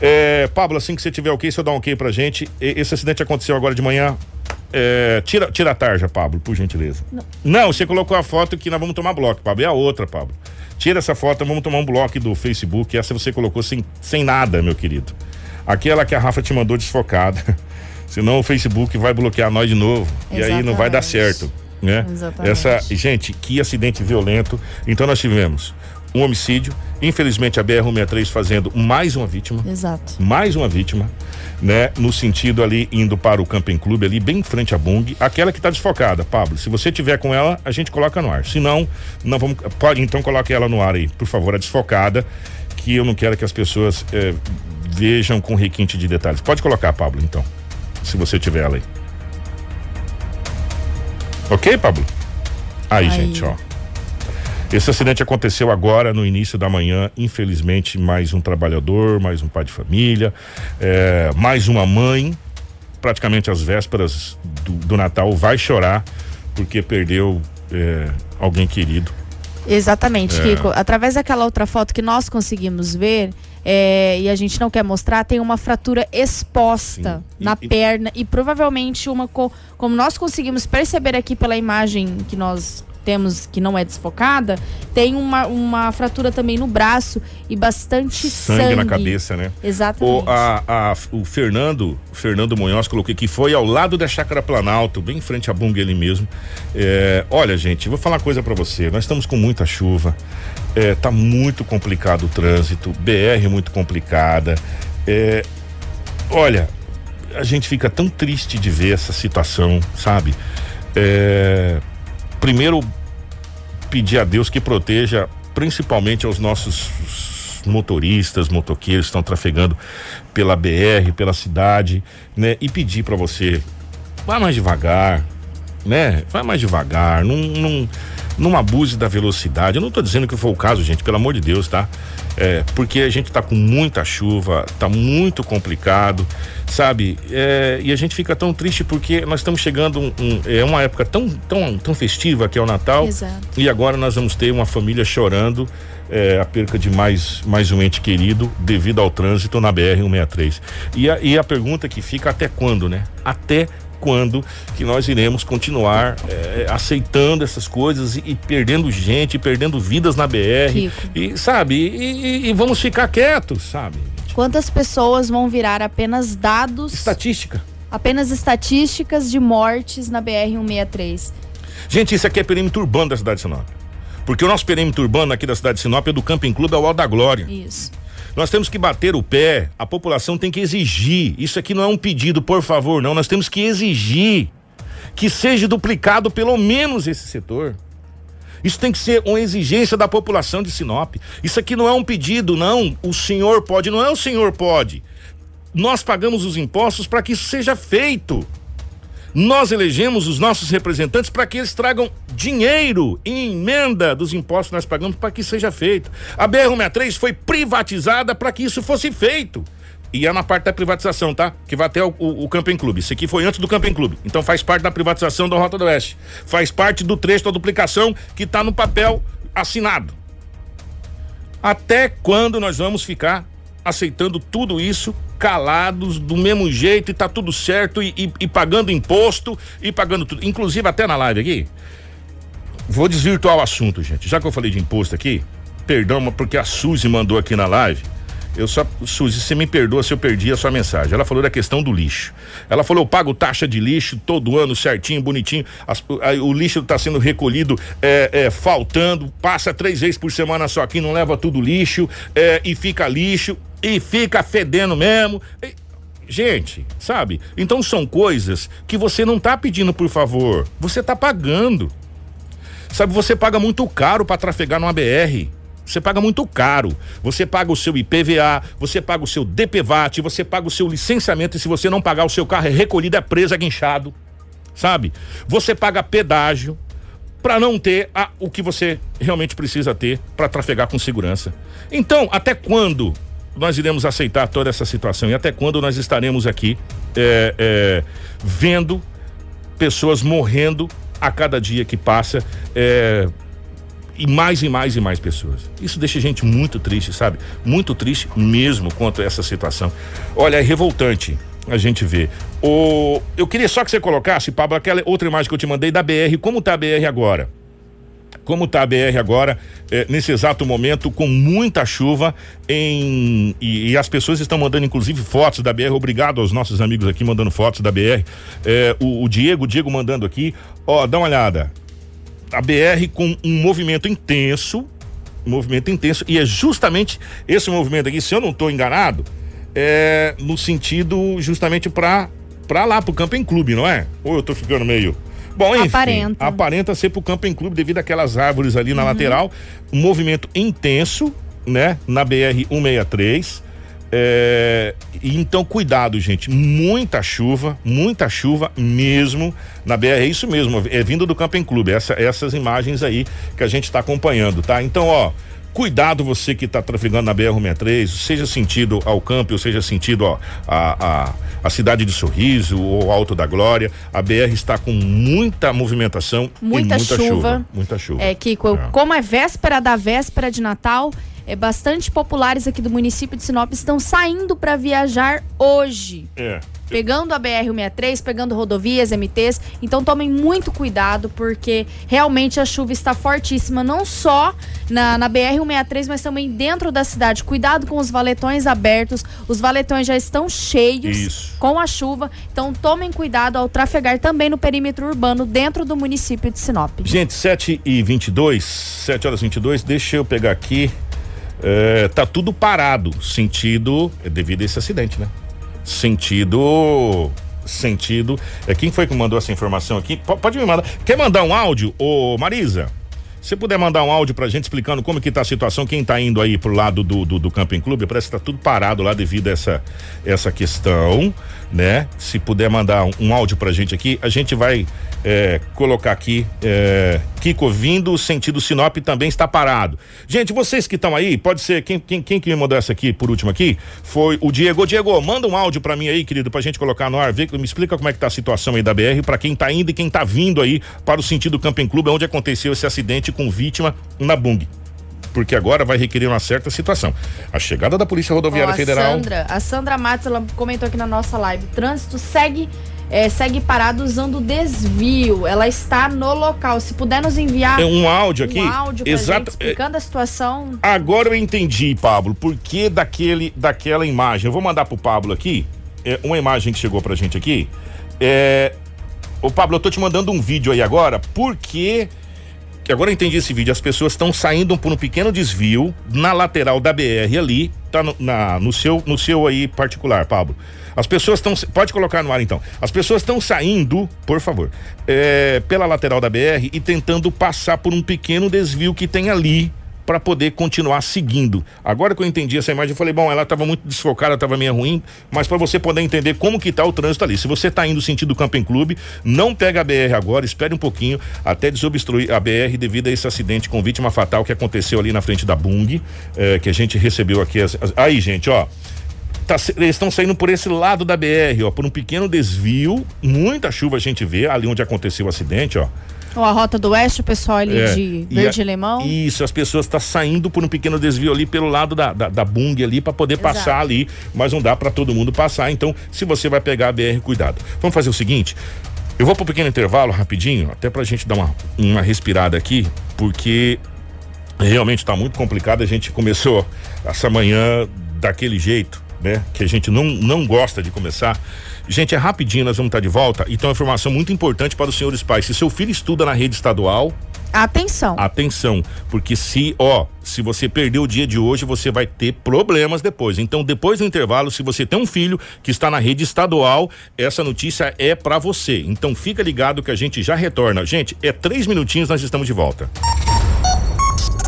É, Pablo, assim que você tiver ok, você dá um ok pra gente. Esse acidente aconteceu agora de manhã. É, tira, tira a tarja, Pablo, por gentileza. Não. você colocou a foto que nós vamos tomar bloco, Pablo. É a outra, Pablo. Tira essa foto, vamos tomar um bloco do Facebook. Essa você colocou sem, sem nada, meu querido. Aquela que a Rafa te mandou desfocada. Senão o Facebook vai bloquear nós de novo. E aí não vai dar certo. Né? Exatamente. Essa, gente, que acidente violento. Então nós tivemos um homicídio. Infelizmente a BR-163 fazendo mais uma vítima Exato. mais uma vítima, né? No sentido ali indo para o Camping Clube ali bem em frente à Bung, aquela que está desfocada, Pablo. Se você tiver com ela, a gente coloca no ar. Se não, não vamos, pode então coloque ela no ar aí, por favor, a desfocada, que eu não quero que as pessoas eh, vejam com requinte de detalhes. Pode colocar, Pablo, então, se você tiver ela aí. Ok, Pablo? Aí, Aí. gente, ó. Esse acidente aconteceu agora no início da manhã. Infelizmente, mais um trabalhador, mais um pai de família, é, mais uma mãe, praticamente às vésperas do, do Natal, vai chorar porque perdeu é, alguém querido. Exatamente, É. Kiko. Através daquela outra foto que nós conseguimos ver, é, e a gente não quer mostrar, tem uma fratura exposta Sim. Na e- perna e provavelmente uma. co- como nós conseguimos perceber aqui pela imagem que nós temos que não é desfocada, tem uma, uma fratura também no braço e bastante sangue. Sangue, na cabeça, né? Exatamente. O, a- a- o Fernando, o Fernando Munhoz, coloquei que foi ao lado da Chácara Planalto, bem em frente à Bunga ele mesmo. É, olha, gente, vou falar uma coisa pra você. Nós estamos com muita chuva, é, tá muito complicado o trânsito, BR muito complicada. É, olha, a gente fica tão triste de ver essa situação, sabe? É, primeiro, pedir a Deus que proteja principalmente aos nossos motoristas, motoqueiros que estão trafegando pela BR, pela cidade, né? E pedir para você, vá mais devagar, né? Vai mais devagar, não, não, não abuse da velocidade. Eu não tô dizendo que foi o caso, gente, pelo amor de Deus, tá? É, porque a gente tá com muita chuva, tá muito complicado, sabe? É, e a gente fica tão triste porque nós estamos chegando um, um- é uma época tão, tão, tão festiva que é o Natal. Exato. E agora nós vamos ter uma família chorando é, a perca de mais, mais um ente querido devido ao trânsito na BR-163. E a, e a pergunta que fica até quando, né? Até quando que nós iremos continuar é, aceitando essas coisas e, e perdendo gente, perdendo vidas na BR. Kiko. E sabe, e, e- e vamos ficar quietos, sabe? Quantas pessoas vão virar apenas dados. Estatística. Apenas estatísticas de mortes na BR-163. Gente, isso aqui é perímetro urbano da cidade de Sinop. Porque o nosso perímetro urbano aqui da cidade de Sinop é do Camping Clube ao Alto da Glória. Isso. Nós temos que bater o pé, a população tem que exigir. Isso aqui não é um pedido, por favor, não. Nós temos que exigir que seja duplicado pelo menos esse setor. Isso tem que ser uma exigência da população de Sinop. Isso aqui não é um pedido, não. O senhor pode, não é o senhor pode. Nós pagamos os impostos para que isso seja feito. Nós elegemos os nossos representantes para que eles tragam dinheiro em emenda dos impostos que nós pagamos para que seja feito. A BR-163 foi privatizada para que isso fosse feito. E é na parte da privatização, tá? Que vai até o, o, o Camping Clube. Isso aqui foi antes do Camping Clube. Então faz parte da privatização da Rota do Oeste. Faz parte do trecho da duplicação que tá no papel assinado. Até quando nós vamos ficar aceitando tudo isso calados do mesmo jeito e tá tudo certo e, e, e pagando imposto e pagando tudo. Inclusive até na live aqui. Vou desvirtuar o assunto, gente. Já que eu falei de imposto aqui, perdão, porque a Suzy mandou aqui na live. Eu só, Suzy, você me perdoa se eu perdi a sua mensagem. Ela falou da questão do lixo. Ela falou: eu pago taxa de lixo todo ano, certinho, bonitinho. As, a, o lixo está sendo recolhido é, é, faltando, passa três vezes por semana só aqui, não leva tudo lixo é, e fica lixo e fica fedendo mesmo. E, gente, sabe? Então são coisas que você não tá pedindo por favor, você tá pagando. Sabe, você paga muito caro para trafegar numa BR. Você paga muito caro. Você paga o seu IPVA, você paga o seu DPVAT, você paga o seu licenciamento e se você não pagar o seu carro é recolhido, é preso, é guinchado. Sabe? Você paga pedágio para não ter a, o que você realmente precisa ter para trafegar com segurança. Então, até quando nós iremos aceitar toda essa situação e até quando nós estaremos aqui é, é, vendo pessoas morrendo a cada dia que passa é, e mais e mais e mais pessoas. Isso deixa a gente muito triste, sabe? Muito triste mesmo quanto a essa situação. Olha, é revoltante a gente ver. O, eu queria só que você colocasse, Pablo, aquela outra imagem que eu te mandei da BR. Como tá a BR agora? Como tá a BR agora, eh, nesse exato momento, com muita chuva em. E, e, as pessoas estão mandando, inclusive, fotos da BR. Obrigado aos nossos amigos aqui mandando fotos da BR. Eh, o, o Diego, o Diego mandando aqui. Ó, dá uma olhada a BR com um movimento intenso, movimento intenso, e é justamente esse movimento aqui, se eu não estou enganado, é no sentido justamente para para lá pro Camping Clube, não é? Ou eu estou ficando meio Bom, enfim, aparenta, aparenta ser pro Camping Clube devido àquelas árvores ali na uhum. lateral, um movimento intenso, né, na BR 163. É, então, cuidado, gente. Muita chuva, muita chuva mesmo na BR. É isso mesmo, é vindo do Camping Clube. Essa, essas imagens aí que a gente está acompanhando, tá? Então, ó. Cuidado você que está trafegando na BR-63, seja sentido ao campo, seja sentido ó, a, a, a cidade de Sorriso ou Alto da Glória. A BR está com muita movimentação muita muita chuva. chuva. Muita chuva. É, Kiko, é. como é véspera da véspera de Natal, é, bastante populares aqui do município de Sinop estão saindo para viajar hoje. É. Pegando a BR-163, pegando rodovias, MTs. Então tomem muito cuidado, porque realmente a chuva está fortíssima, não só na, na BR-163, mas também dentro da cidade. Cuidado com os valetões abertos. Os valetões já estão cheios Isso. com a chuva. Então tomem cuidado ao trafegar também no perímetro urbano dentro do município de Sinop. Gente, 7 e 22 7 horas e 22 deixa eu pegar aqui. É, tá tudo parado, sentido é devido a esse acidente, né? Sentido sentido. É quem foi que mandou essa informação aqui? P pode me mandar. Quer mandar um áudio, ô Marisa? Se puder mandar um áudio pra gente explicando como que tá a situação, quem tá indo aí pro lado do, do, do Camping Clube, parece que tá tudo parado lá devido a essa, essa questão, né? Se puder mandar um, um áudio pra gente aqui, a gente vai é, colocar aqui, é, Kiko vindo, sentido Sinop também está parado. Gente, vocês que estão aí, pode ser, quem, quem, quem que me mandou essa aqui, por último aqui, foi o Diego. Diego, manda um áudio pra mim aí, querido, pra gente colocar no ar, vê, me explica como é que tá a situação aí da BR, pra quem tá indo e quem tá vindo aí para o sentido Camping Clube, onde aconteceu esse acidente com vítima na Bung porque agora vai requerer uma certa situação. A chegada da Polícia Rodoviária Ó, a Federal. Sandra, a Sandra Matos, ela comentou aqui na nossa live. Trânsito segue é, segue parado usando desvio. Ela está no local. Se puder nos enviar é um áudio aqui, um áudio pra exato, gente explicando a situação. Agora eu entendi, Pablo, por que daquele, daquela imagem. Eu vou mandar pro Pablo aqui, é, uma imagem que chegou pra gente aqui. É, Ô Pablo, eu tô te mandando um vídeo aí agora, porque que agora eu entendi esse vídeo, as pessoas estão saindo por um pequeno desvio na lateral da BR ali, tá no, na, no seu no seu aí particular, Pablo. As pessoas estão pode colocar no ar então. As pessoas estão saindo, por favor, é, pela lateral da BR e tentando passar por um pequeno desvio que tem ali para poder continuar seguindo. Agora que eu entendi essa imagem, eu falei, bom, ela estava muito desfocada, estava meio ruim, mas para você poder entender como que tá o trânsito ali. Se você está indo sentido Camping Clube, não pega a BR agora, espere um pouquinho até desobstruir a BR devido a esse acidente com vítima fatal que aconteceu ali na frente da Bung, eh, que a gente recebeu aqui. As, as, aí, gente, ó. Tá, eles estão saindo por esse lado da BR, ó, por um pequeno desvio. Muita chuva a gente vê ali onde aconteceu o acidente, ó. Ou a rota do oeste, o pessoal ali É, de e verde a- e limão. Isso, as pessoas estão saindo por um pequeno desvio ali pelo lado da, da, da Bung ali para poder Exato. passar ali, mas não dá para todo mundo passar. Então, se você vai pegar a BR, cuidado. Vamos fazer o seguinte. Eu vou para um pequeno intervalo rapidinho, até pra gente dar uma, uma respirada aqui, porque realmente está muito complicado. A gente começou essa manhã daquele jeito, né? Que a gente não, não gosta de começar. Gente, é rapidinho, nós vamos estar de volta. Então, uma informação muito importante para os senhores pais. Se seu filho estuda na rede estadual, Atenção. Atenção, porque se, ó, se você perder o dia de hoje, você vai ter problemas depois. Então, depois do intervalo, se você tem um filho que está na rede estadual, essa notícia é para você. Então, fica ligado que a gente já retorna. Gente, é três minutinhos, nós estamos de volta.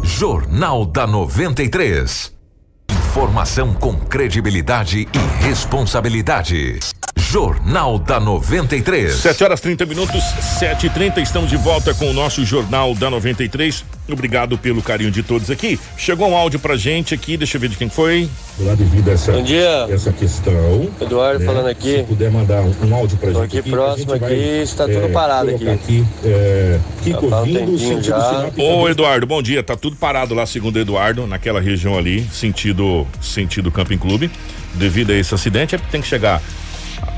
Jornal da 93. Informação com credibilidade e responsabilidade. Jornal da 93. 7 horas 30 minutos, 7 e 30 estamos de volta com o nosso Jornal da 93. Obrigado pelo carinho de todos aqui. Chegou um áudio pra gente aqui, deixa eu ver de quem foi. Lá devido a essa, Bom dia. essa questão. Eduardo né, falando aqui. Se puder mandar um, um áudio pra Tô gente. aqui próximo a gente aqui, está tudo parado aqui. aqui é, Já Kiko tá vindo, sentido já. Sinop, Ô Eduardo, bom dia. Tá tudo parado lá, segundo o Eduardo, naquela região ali, sentido sentido Camping Clube. Devido a esse acidente, é que tem que chegar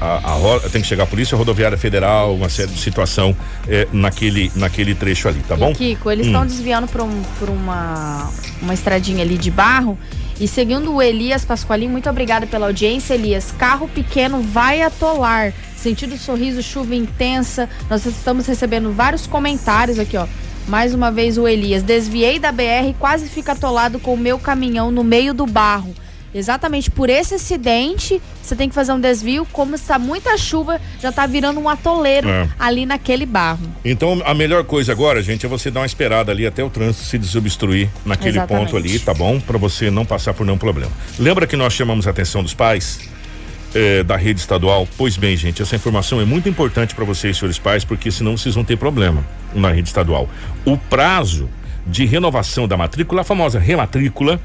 a, a tem que chegar a Polícia Rodoviária Federal, uma série de situação é, naquele, naquele trecho ali, tá bom? E, Kiko, eles Hum. estão desviando por, um- por uma, uma estradinha ali de barro. E segundo o Elias Pasqualim, muito obrigada pela audiência, Elias. Carro pequeno vai atolar. Sentido sorriso, chuva intensa. Nós estamos recebendo vários comentários aqui, ó. Mais uma vez o Elias. Desviei da BR e quase fica atolado com o meu caminhão no meio do barro. Exatamente por esse acidente, você tem que fazer um desvio. Como está muita chuva, já tá virando um atoleiro É. ali naquele barro. Então, a melhor coisa agora, gente, é você dar uma esperada ali até o trânsito se desobstruir naquele Exatamente. ponto ali, tá bom? Pra você não passar por nenhum problema. Lembra que nós chamamos a atenção dos pais eh, da rede estadual? Pois bem, gente, essa informação é muito importante para vocês, senhores pais, porque senão vocês vão ter problema na rede estadual. O prazo de renovação da matrícula, a famosa rematrícula,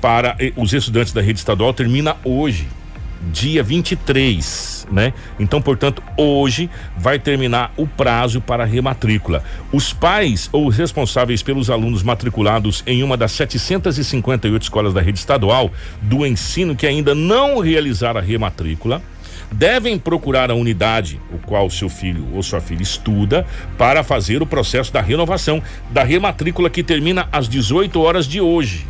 para eh, os estudantes da rede estadual termina hoje, dia 23, né? Então, portanto, hoje vai terminar o prazo para a rematrícula. Os pais ou os responsáveis pelos alunos matriculados em uma das 758 escolas da rede estadual do ensino que ainda não realizaram a rematrícula devem procurar a unidade o qual seu filho ou sua filha estuda para fazer o processo da renovação da rematrícula que termina às 18 horas de hoje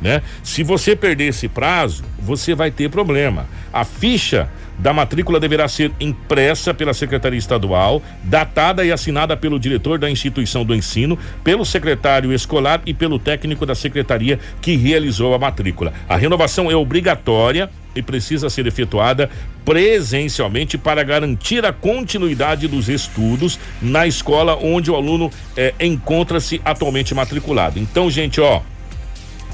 né? Se você perder esse prazo, você vai ter problema. A ficha da matrícula deverá ser impressa pela Secretaria Estadual, datada e assinada pelo diretor da instituição do ensino, pelo secretário escolar e pelo técnico da secretaria que realizou a matrícula. A renovação é obrigatória e precisa ser efetuada presencialmente para garantir a continuidade dos estudos na escola onde o aluno eh, encontra-se atualmente matriculado. Então, gente, ó,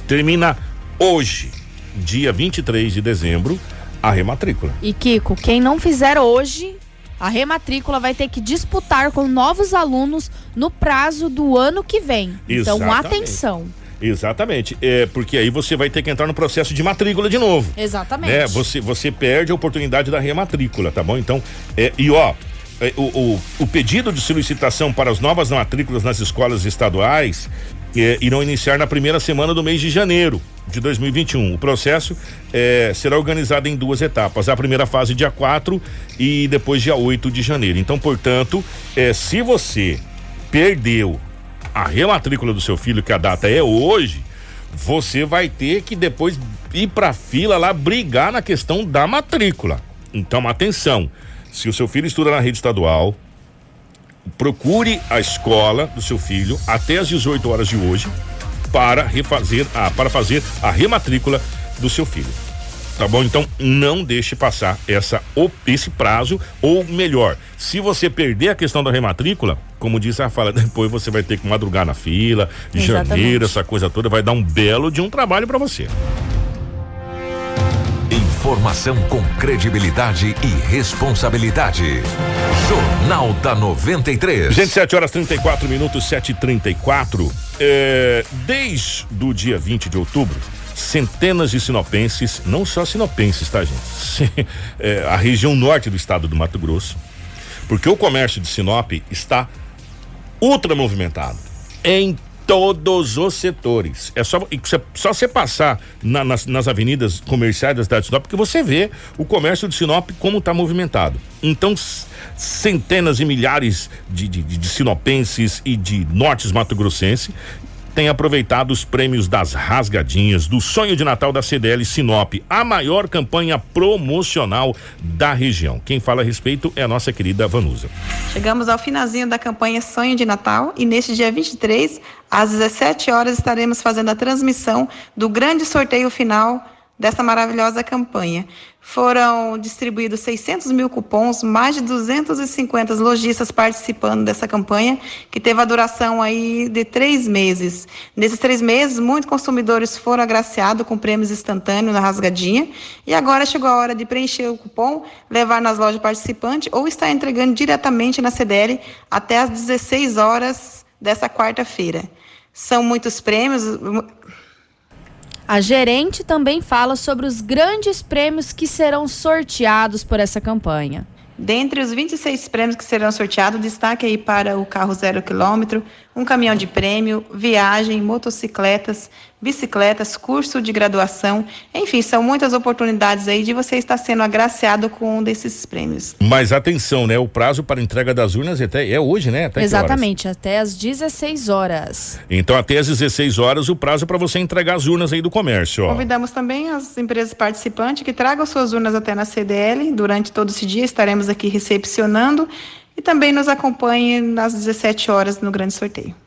termina hoje, dia 23 de dezembro, a rematrícula. E Kiko, quem não fizer hoje, a rematrícula vai ter que disputar com novos alunos no prazo do ano que vem. Então, Exatamente. atenção. Exatamente, é porque aí você vai ter que entrar no processo de matrícula de novo. Exatamente. né? Você, você perde a oportunidade da rematrícula, tá bom? Então, é, e ó, é, o, o, o pedido de solicitação para as novas matrículas nas escolas estaduais é, irão iniciar na primeira semana do mês de janeiro de 2021. O processo é, será organizado em duas etapas. A primeira fase, dia 4 e depois dia 8 de janeiro. Então, portanto, é, se você perdeu a rematrícula do seu filho, que a data é hoje, você vai ter que depois ir pra fila lá brigar na questão da matrícula. Então, atenção. Se o seu filho estuda na rede estadual, procure a escola do seu filho até às 18 horas de hoje para refazer a, para fazer a rematrícula do seu filho. Tá bom? Então não deixe passar essa esse prazo ou melhor, se você perder a questão da rematrícula, como disse a fala, depois você vai ter que madrugar na fila, Exatamente. janeiro, essa coisa toda vai dar um belo de um trabalho para você. Informação com credibilidade e responsabilidade. Jornal da 93. Gente, 7 horas 34 minutos, 7 e 34 é, Desde o dia 20 de outubro, centenas de sinopenses, não só sinopenses, tá, gente? É, a região norte do estado do Mato Grosso, porque o comércio de Sinop está ultra movimentado em todos os setores. É só só você passar na, nas, nas avenidas comerciais da cidade de Sinop porque você vê o comércio de Sinop como está movimentado. Então centenas e milhares de, de, de sinopenses e de nortes mato-grossense tem aproveitado os prêmios das rasgadinhas do sonho de Natal da CDL Sinop, a maior campanha promocional da região. Quem fala a respeito é a nossa querida Vanusa. Chegamos ao finalzinho da campanha Sonho de Natal e neste dia 23, às 17 horas, estaremos fazendo a transmissão do grande sorteio final dessa maravilhosa campanha. Foram distribuídos 600 mil cupons, mais de 250 lojistas participando dessa campanha, que teve a duração aí de três meses. Nesses três meses, muitos consumidores foram agraciados com prêmios instantâneos na rasgadinha, e agora chegou a hora de preencher o cupom, levar nas lojas participantes ou estar entregando diretamente na CDL até às 16 horas dessa quarta-feira. São muitos prêmios, a gerente também fala sobre os grandes prêmios que serão sorteados por essa campanha. Dentre os 26 prêmios que serão sorteados, destaque aí para o carro zero quilômetro, um caminhão de prêmio, viagem, motocicletas, bicicletas, curso de graduação, enfim, são muitas oportunidades aí de você estar sendo agraciado com um desses prêmios. Mas atenção, né? O prazo para entrega das urnas é até, é hoje, né? Até Exatamente, até às 16 horas. Então, até às 16 horas, o prazo para você entregar as urnas aí do comércio. Ó. Convidamos também as empresas participantes que tragam suas urnas até na CDL. Durante todo esse dia estaremos aqui recepcionando e também nos acompanhe às 17 horas no grande sorteio.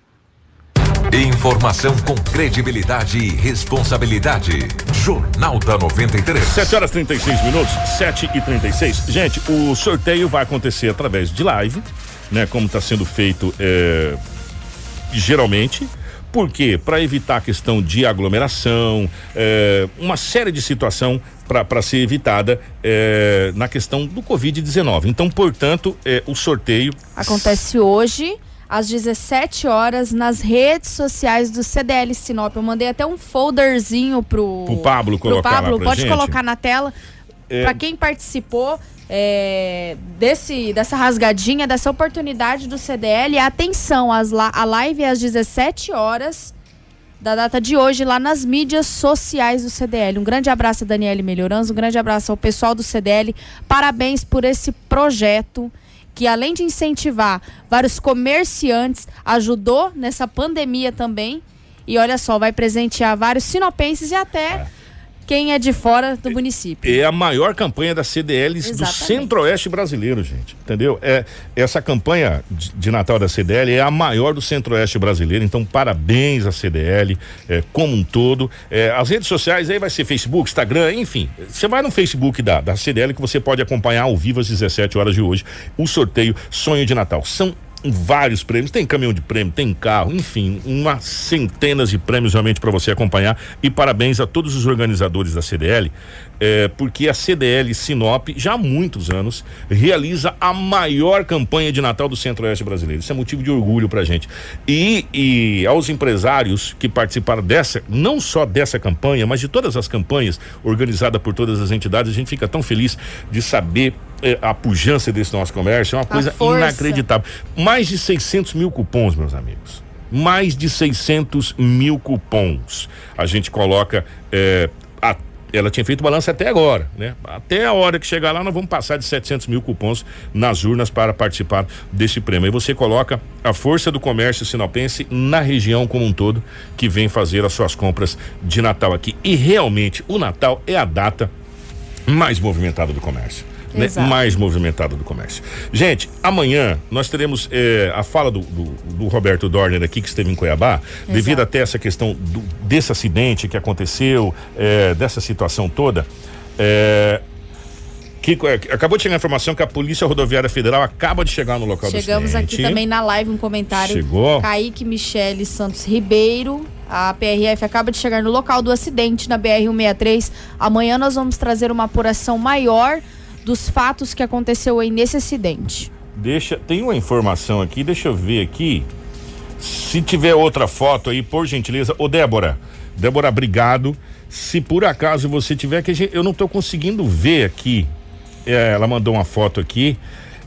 Informação com credibilidade e responsabilidade. Jornal da 93. 7 horas 36 minutos, 7 e 36. Gente, o sorteio vai acontecer através de live, né? Como está sendo feito é, geralmente. Por quê? Para evitar a questão de aglomeração, é, uma série de situação para ser evitada é, na questão do Covid-19. Então, portanto, é, o sorteio. Acontece hoje às 17 horas nas redes sociais do CDL Sinop. Eu mandei até um folderzinho pro, pro Pablo pro colocar Pablo, pode gente. colocar na tela. É... Para quem participou é, desse, dessa rasgadinha, dessa oportunidade do CDL, atenção, as, a live é às 17 horas da data de hoje lá nas mídias sociais do CDL. Um grande abraço a Daniele Melhorança, um grande abraço ao pessoal do CDL. Parabéns por esse projeto que além de incentivar vários comerciantes, ajudou nessa pandemia também. E olha só, vai presentear vários sinopenses e até é quem é de fora do município. É a maior campanha da CDL Exatamente. do Centro-Oeste brasileiro, gente. Entendeu? É, essa campanha de, de, Natal da CDL é a maior do Centro-Oeste brasileiro. Então, parabéns à CDL é, como um todo. É, as redes sociais aí vai ser Facebook, Instagram, enfim. Você vai no Facebook da, da CDL que você pode acompanhar ao vivo às 17 horas de hoje o sorteio Sonho de Natal. São vários prêmios, tem caminhão de prêmio, tem carro, enfim, uma centenas de prêmios realmente para você acompanhar. E parabéns a todos os organizadores da CDL, é, porque a CDL Sinop, já há muitos anos, realiza a maior campanha de Natal do Centro-Oeste brasileiro. Isso é motivo de orgulho pra gente. E, e aos empresários que participaram dessa, não só dessa campanha, mas de todas as campanhas organizadas por todas as entidades, a gente fica tão feliz de saber é, a pujança desse nosso comércio, é uma a coisa força. inacreditável. Mais de 600 mil cupons, meus amigos mais de 600 mil cupons. A gente coloca é, a ela tinha feito balanço até agora, né? Até a hora que chegar lá, nós vamos passar de 700 mil cupons nas urnas para participar desse prêmio. E você coloca a força do comércio sinopense na região como um todo que vem fazer as suas compras de Natal aqui. E realmente, o Natal é a data mais movimentada do comércio né, mais movimentada do comércio. Gente, amanhã nós teremos eh, a fala do, do, do, Roberto Dorner aqui, que esteve em Cuiabá, Exato. devido até essa questão do, desse acidente que aconteceu, eh, dessa situação toda. Eh, que, acabou de chegar a informação que a Polícia Rodoviária Federal acaba de chegar no local Chegamos do acidente. aqui também na live um comentário. Chegou. Kaique Michele Santos Ribeiro. A PRF acaba de chegar no local do acidente na BR-163. Amanhã nós vamos trazer uma apuração maior dos fatos que aconteceu aí nesse acidente. Deixa, tem uma informação aqui, deixa eu ver aqui. Se tiver outra foto aí, por gentileza, ô Débora, Débora, obrigado. Se por acaso você tiver que eu não tô conseguindo ver aqui. É, ela mandou uma foto aqui.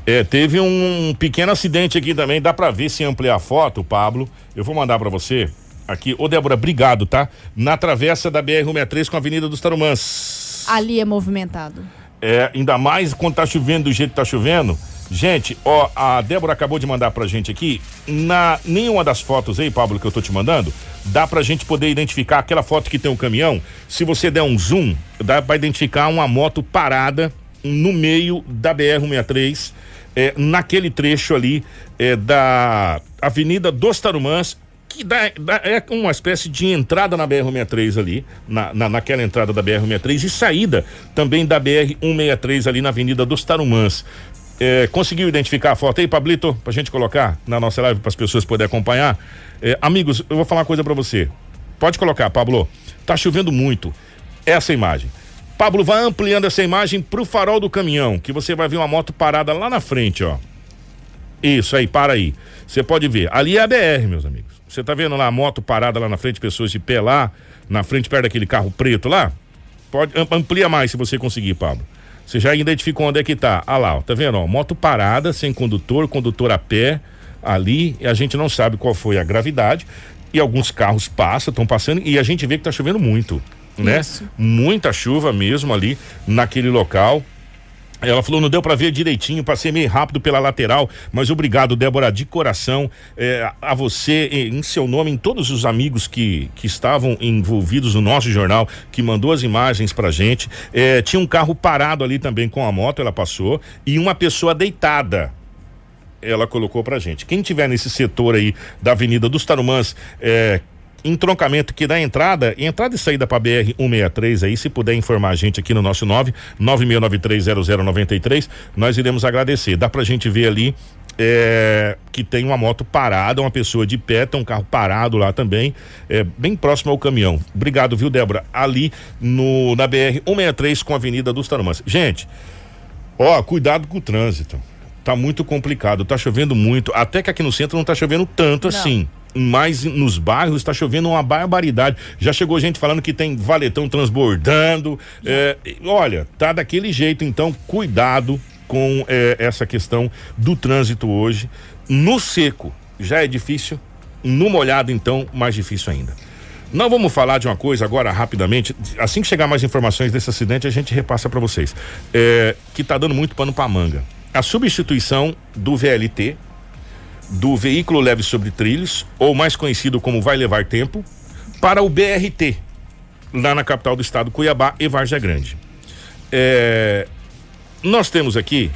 É, teve um pequeno acidente aqui também. Dá pra ver se ampliar a foto, Pablo. Eu vou mandar pra você aqui. Ô, Débora, obrigado, tá? Na travessa da BR-163 com a Avenida dos Tarumãs. Ali é movimentado. É, ainda mais quando tá chovendo do jeito que tá chovendo. Gente, ó, a Débora acabou de mandar pra gente aqui. Na nenhuma das fotos aí, Pablo, que eu tô te mandando, dá pra gente poder identificar aquela foto que tem um caminhão. Se você der um zoom, dá pra identificar uma moto parada no meio da BR-163, é, naquele trecho ali é, da Avenida dos Tarumãs, que dá, dá- é uma espécie de entrada na BR-163 ali, na, na- naquela entrada da BR-163 e saída também da BR-163 ali na Avenida dos Tarumãs. É, conseguiu identificar a foto aí, Pablito, pra gente colocar na nossa live para as pessoas poderem acompanhar? É, amigos, eu vou falar uma coisa para você. Pode colocar, Pablo. Tá chovendo muito. Essa imagem. Pablo, vai ampliando essa imagem pro farol do caminhão, que você vai ver uma moto parada lá na frente, ó. Isso aí, para aí. Você pode ver. Ali é a BR, meus amigos. Você tá vendo lá a moto parada lá na frente, pessoas de pé lá, na frente, perto daquele carro preto lá? Pode, am- amplia mais se você conseguir, Pablo. Você já identificou onde é que tá. Ah lá, ó, tá vendo? Ó, moto parada, sem condutor, condutor a pé, ali, e a gente não sabe qual foi a gravidade. E alguns carros passam, estão passando, e a gente vê que tá chovendo muito, né? Isso. Muita chuva mesmo ali naquele local. Ela falou, não deu pra ver direitinho, passei meio rápido pela lateral, mas obrigado, Débora, de coração, eh, a você, em seu nome, em todos os amigos que, que estavam envolvidos no nosso jornal, que mandou as imagens pra gente. Eh, tinha um carro parado ali também com a moto, ela passou, e uma pessoa deitada ela colocou pra gente. Quem tiver nesse setor aí da Avenida dos Tarumãs, é, entroncamento que dá entrada, entrada e saída para BR 163 aí, se puder informar a gente aqui no nosso 9 96930093, nós iremos agradecer. Dá pra gente ver ali é, que tem uma moto parada, uma pessoa de pé, tem um carro parado lá também, é, bem próximo ao caminhão. Obrigado, viu, Débora? Ali no na BR 163 com a Avenida dos Tarumãs. Gente, Ó, cuidado com o trânsito. Tá muito complicado, tá chovendo muito. Até que aqui no centro não tá chovendo tanto assim. Mas nos bairros tá chovendo uma barbaridade. Já chegou gente falando que tem valetão transbordando. É, olha, tá daquele jeito, então cuidado com é, essa questão do trânsito hoje. No seco já é difícil, no molhado, então, mais difícil ainda. Nós vamos falar de uma coisa agora rapidamente. Assim que chegar mais informações desse acidente, a gente repassa para vocês. É, que tá dando muito pano para manga. A substituição do VLT, do veículo leve sobre trilhos, ou mais conhecido como vai levar tempo, para o BRT, lá na capital do estado, Cuiabá e Várzea Grande. É, nós temos aqui,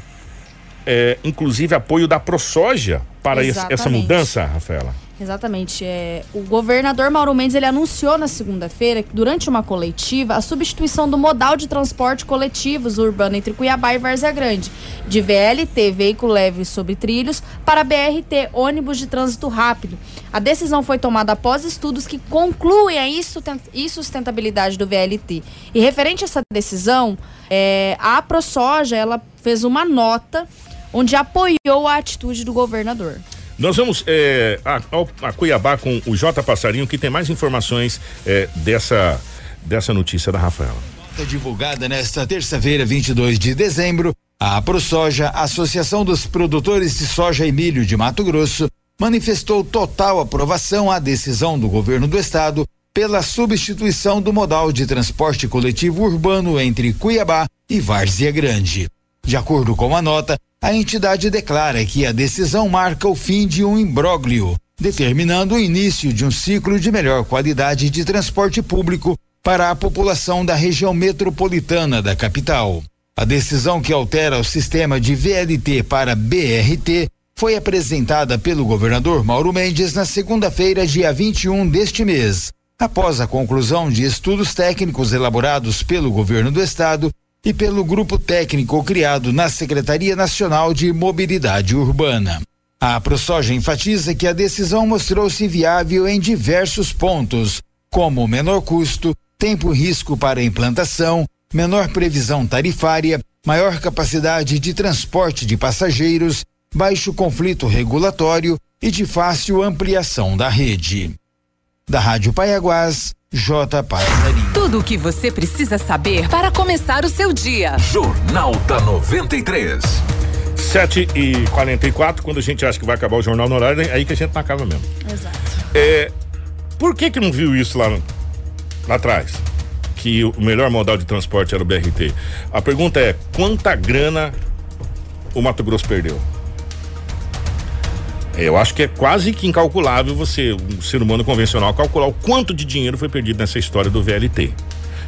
é, inclusive, apoio da ProSoja para esse- essa Exatamente. mudança, Rafaela. Exatamente. É, o governador Mauro Mendes ele anunciou na segunda-feira, durante uma coletiva, a substituição do modal de transporte coletivos urbano entre Cuiabá e Várzea Grande, de VLT, veículo leve sobre trilhos, para BRT, ônibus de trânsito rápido. A decisão foi tomada após estudos que concluem a insusten- insustentabilidade do VLT. E referente a essa decisão, é, a ProSoja ela fez uma nota onde apoiou a atitude do governador. Nós vamos é, a, a Cuiabá com o J Passarinho, que tem mais informações é, dessa, dessa notícia da Rafaela. Divulgada nesta terça-feira, 22 de dezembro, a ProSoja, Associação dos Produtores de Soja e Milho de Mato Grosso, manifestou total aprovação à decisão do governo do estado pela substituição do modal de transporte coletivo urbano entre Cuiabá e Várzea Grande. De acordo com a nota, a entidade declara que a decisão marca o fim de um imbróglio, determinando o início de um ciclo de melhor qualidade de transporte público para a população da região metropolitana da capital. A decisão que altera o sistema de VLT para BRT foi apresentada pelo governador Mauro Mendes na segunda-feira, dia 21 deste mês, após a conclusão de estudos técnicos elaborados pelo governo do estado e pelo grupo técnico criado na Secretaria Nacional de Mobilidade Urbana. A ProSoja enfatiza que a decisão mostrou-se viável em diversos pontos, como menor custo, tempo risco para implantação, menor previsão tarifária, maior capacidade de transporte de passageiros, baixo conflito regulatório e de fácil ampliação da rede. Da Rádio Paiaguás, J. Passarinho. Tudo o que você precisa saber para começar o seu dia. Jornal da 93. 7 e 44 quando a gente acha que vai acabar o jornal no horário, é aí que a gente não acaba mesmo. Exato. É, por que que não viu isso lá, no- lá atrás? Que o melhor modal de transporte era o BRT. A pergunta é, quanta grana o Mato Grosso perdeu? Eu acho que é quase que incalculável você, um ser humano convencional, calcular o quanto de dinheiro foi perdido nessa história do VLT,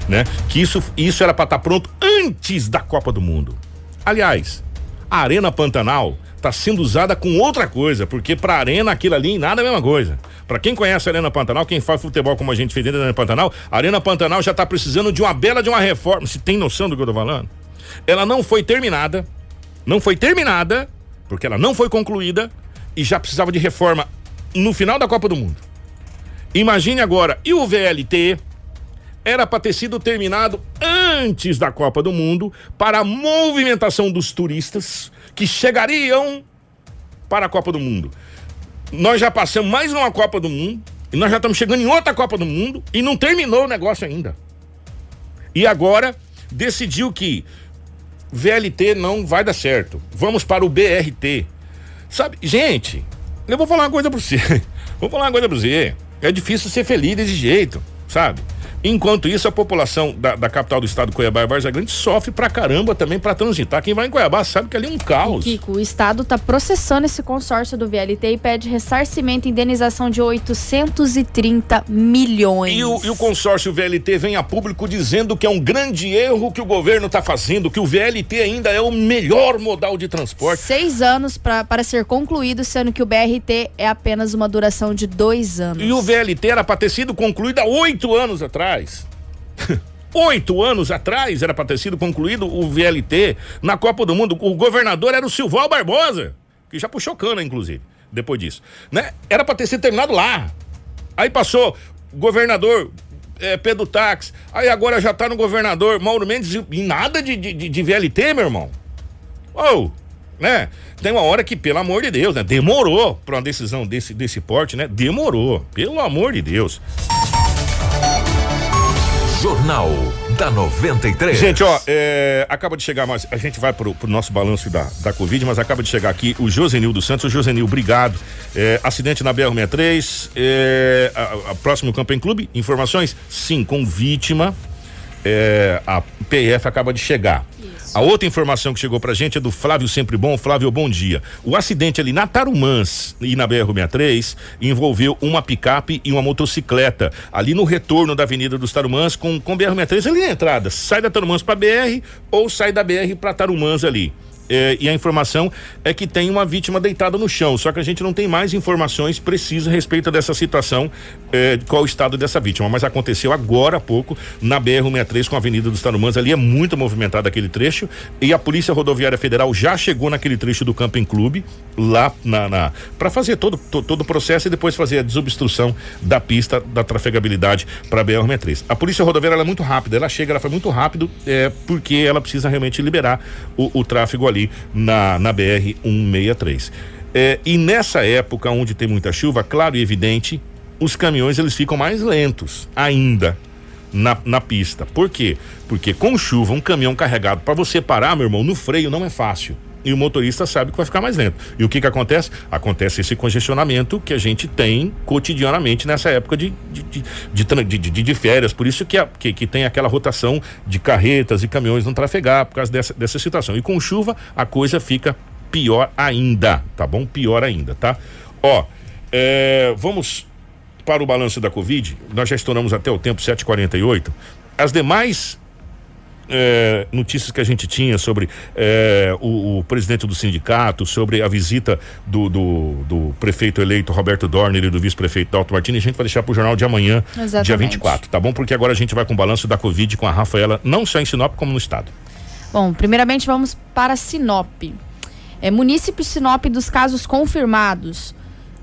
né? Que isso, isso era para estar pronto antes da Copa do Mundo. Aliás, a Arena Pantanal está sendo usada com outra coisa, porque para Arena aquilo ali nada é a mesma coisa. Para quem conhece a Arena Pantanal, quem faz futebol como a gente fez dentro da Arena Pantanal, a Arena Pantanal já está precisando de uma bela de uma reforma. Se tem noção do que eu tô falando? Ela não foi terminada, não foi terminada, porque ela não foi concluída e já precisava de reforma no final da Copa do Mundo. Imagine agora, e o VLT era para ter sido terminado antes da Copa do Mundo para a movimentação dos turistas que chegariam para a Copa do Mundo. Nós já passamos mais uma Copa do Mundo e nós já estamos chegando em outra Copa do Mundo e não terminou o negócio ainda. E agora decidiu que VLT não vai dar certo. Vamos para o BRT. Sabe, gente, eu vou falar uma coisa pra você. Vou falar uma coisa pra você. É difícil ser feliz desse jeito, sabe? Enquanto isso, a população da, da capital do estado, Cuiabá e Vargas Grande, sofre pra caramba também pra transitar. Quem vai em Cuiabá sabe que ali é um caos. Kiko, o Estado está processando esse consórcio do VLT e pede ressarcimento e indenização de 830 milhões. E o, e o consórcio VLT vem a público dizendo que é um grande erro que o governo está fazendo, que o VLT ainda é o melhor modal de transporte. Seis anos pra, para ser concluído, sendo que o BRT é apenas uma duração de dois anos. E o VLT era para ter sido concluído há oito anos atrás. Oito anos atrás era para ter sido concluído o VLT na Copa do Mundo. O governador era o Silval Barbosa, que já puxou cana, inclusive, depois disso. Né? Era para ter sido terminado lá. Aí passou governador é, Pedro Tax, aí agora já tá no governador Mauro Mendes e, nada de, de, de VLT, meu irmão. Ou, né? Tem uma hora que, pelo amor de Deus, né? Demorou pra uma decisão desse, desse porte, né? Demorou, pelo amor de Deus. Jornal da 93. Gente, ó, é, acaba de chegar, mas a gente vai pro, pro nosso balanço da, da Covid, mas acaba de chegar aqui o Josenil dos Santos. O Josenil, obrigado. É, acidente na BR-63, é, a, a próximo Camping Clube, informações? Sim, com vítima. É, a PF acaba de chegar. A outra informação que chegou pra gente é do Flávio Sempre Bom. Flávio, bom dia. O acidente ali na Tarumãs e na BR-63 envolveu uma picape e uma motocicleta ali no retorno da Avenida dos Tarumãs com, com BR-63 ali na entrada. Sai da Tarumãs pra BR ou sai da BR pra Tarumãs ali. É, e a informação é que tem uma vítima deitada no chão, só que a gente não tem mais informações precisas a respeito dessa situação, é, qual o estado dessa vítima, mas aconteceu agora há pouco na BR-163 com a Avenida dos Tarumãs, ali é muito movimentado aquele trecho e a Polícia Rodoviária Federal já chegou naquele trecho do Camping Clube, lá na, na para fazer todo, to, todo o processo e depois fazer a desobstrução da pista da trafegabilidade para a BR-163. A Polícia Rodoviária é muito rápida, ela chega, ela foi muito rápido, é, porque ela precisa realmente liberar o, o tráfego ali na, na BR-163. É, e nessa época onde tem muita chuva, claro e evidente, os caminhões eles ficam mais lentos ainda na, na pista. Por quê? Porque com chuva, um caminhão carregado, para você parar, meu irmão, no freio não é fácil. E o motorista sabe que vai ficar mais lento. E o que que acontece? Acontece esse congestionamento que a gente tem cotidianamente nessa época de, de, de, de, de, férias. Por isso que, a, que, que tem aquela rotação de carretas e caminhões não trafegar, por causa dessa, dessa situação. E com chuva, a coisa fica pior ainda, tá bom? Pior ainda, tá? Ó, é, vamos para o balanço da Covid. Nós já estouramos até o tempo 7h48. As demais é, notícias que a gente tinha sobre é, o, o, presidente do sindicato, sobre a visita do, do, do prefeito eleito Roberto Dorner e do vice-prefeito Dalton Martins, a gente vai deixar para o jornal de amanhã, Exatamente. dia 24, tá bom? Porque agora a gente vai com o balanço da Covid com a Rafaela, não só em Sinop, como no estado. Bom, primeiramente vamos para Sinop. É, munícipe Sinop dos casos confirmados.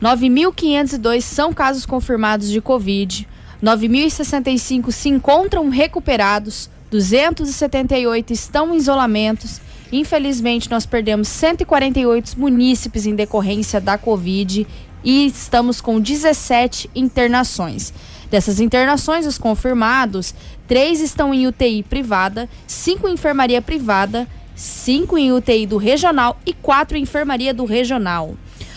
9.502 são casos confirmados de Covid. 9.065 se encontram recuperados. 278 estão em isolamentos. Infelizmente, nós perdemos 148 munícipes em decorrência da Covid e estamos com 17 internações. Dessas internações, os confirmados, três estão em UTI privada, cinco em enfermaria privada, cinco em UTI do regional e quatro em enfermaria do regional.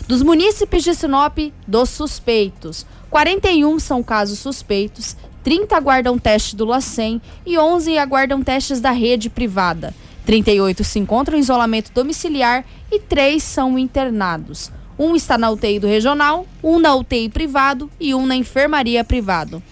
Dos munícipes de Sinop, dos suspeitos, 41 são casos suspeitos, 30 aguardam teste do LACEN e 11 aguardam testes da rede privada. 38 se encontram em isolamento domiciliar e 3 são internados. Um está na UTI do regional, um na UTI privado e um na enfermaria privado.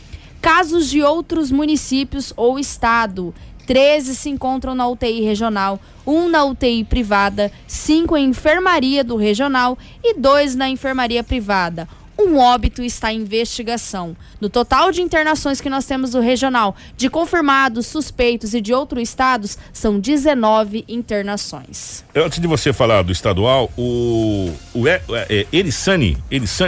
Casos de outros municípios ou estado. 13 se encontram na UTI regional, um na UTI privada, cinco em enfermaria do regional e dois na enfermaria privada. Um óbito está em investigação. No total de internações que nós temos no regional, de confirmados, suspeitos e de outros estados, são 19 internações. Antes de você falar do estadual, o, o é, é,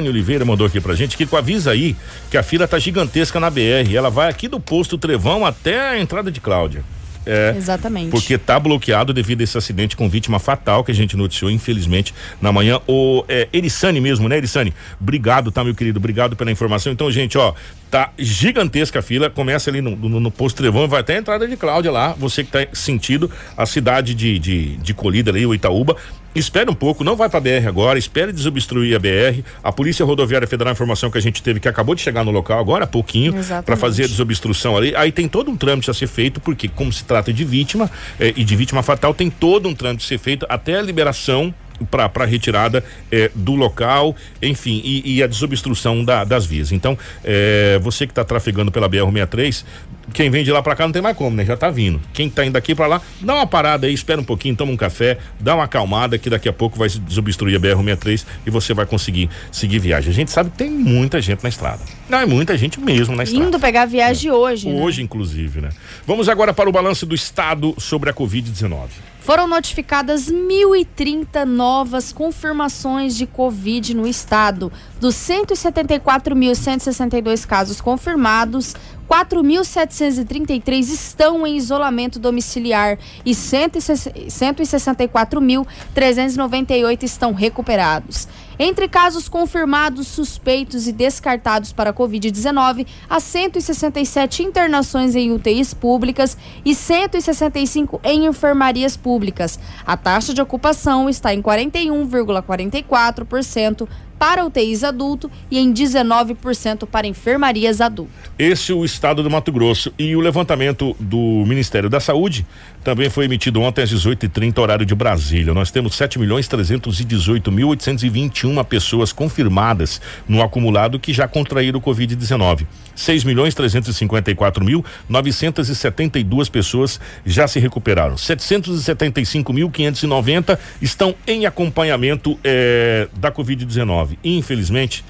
Oliveira mandou aqui pra gente que avisa aí que a fila tá gigantesca na BR. Ela vai aqui do posto Trevão até a entrada de Cláudia. É, Exatamente. Porque tá bloqueado devido a esse acidente com vítima fatal que a gente noticiou, infelizmente, na manhã. O é, Erisane mesmo, né, Erisane? Obrigado, tá, meu querido? Obrigado pela informação. Então, gente, ó, tá gigantesca a fila. Começa ali no, no, no posto Trevão vai até a entrada de Cláudia lá. Você que tá sentindo a cidade de, de, de Colíder ali, o Itaúba. Espere um pouco, não vai para BR agora, espere desobstruir a BR. A Polícia Rodoviária Federal, a informação que a gente teve que acabou de chegar no local agora há pouquinho para fazer a desobstrução ali. Aí tem todo um trâmite a ser feito, porque como se trata de vítima eh, e de vítima fatal, tem todo um trâmite a ser feito até a liberação para retirada eh, do local, enfim, e, e a desobstrução da, das vias. Então, eh, você que está trafegando pela BR-63, quem vem de lá para cá não tem mais como, né? Já tá vindo. Quem tá indo daqui para lá, dá uma parada aí, espera um pouquinho, toma um café, dá uma acalmada que daqui a pouco vai desobstruir a BR-63 e você vai conseguir seguir viagem. A gente sabe que tem muita gente na estrada. Não, é muita gente mesmo na estrada. Indo pegar a viagem hoje. né? Hoje, inclusive, né? Vamos agora para o balanço do estado sobre a Covid-19. Foram notificadas 1.030 novas confirmações de Covid no estado. Dos 174.162 casos confirmados, 4.733 estão em isolamento domiciliar e 164.398 estão recuperados. Entre casos confirmados, suspeitos e descartados para a Covid-19, há 167 internações em UTIs públicas e 165 em enfermarias públicas. A taxa de ocupação está em 41,44% para UTIs adulto e em 19% para enfermarias adulto. Esse é o estado do Mato Grosso e o levantamento do Ministério da Saúde também foi emitido ontem às 18h30, horário de Brasília. Nós temos 7 milhões 318 mil 821 pessoas confirmadas no acumulado que já contraíram o Covid-19. 6 milhões 354 mil 972 pessoas já se recuperaram. 775 mil 590 estão em acompanhamento eh, da Covid-19. Infelizmente,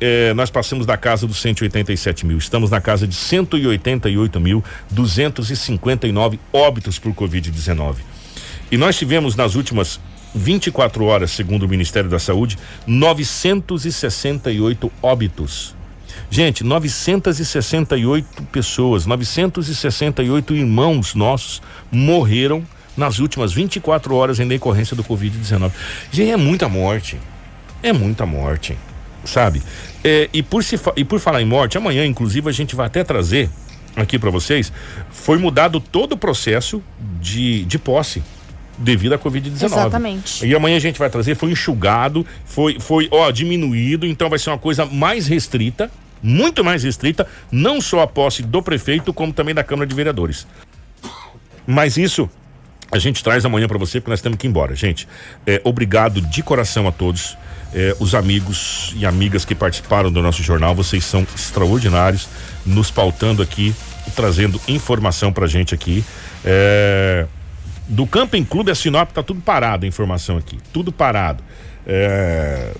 eh, nós passamos da casa dos 187 mil. Estamos na casa de 188 mil 259 óbitos por Covid-19. E nós tivemos nas últimas 24 horas, segundo o Ministério da Saúde, 968 óbitos. Gente, 968 pessoas, 968 irmãos nossos morreram nas últimas 24 horas em decorrência do Covid-19. Gente, é muita morte. É muita morte, sabe? É, e, por se, e por falar em morte, amanhã, inclusive, a gente vai até trazer aqui para vocês, foi mudado todo o processo de, de posse devido à Covid-19. Exatamente. E amanhã a gente vai trazer, foi enxugado, foi, foi, ó, diminuído, então vai ser uma coisa mais restrita, muito mais restrita, não só a posse do prefeito, como também da Câmara de Vereadores. Mas isso a gente traz amanhã para você, porque nós temos que ir embora. Gente, é, obrigado de coração a todos. É, os amigos e amigas que participaram do nosso jornal, vocês são extraordinários, nos pautando aqui, trazendo informação pra gente aqui. É, do Camping Clube a Sinop tá tudo parado a informação aqui, tudo parado. É,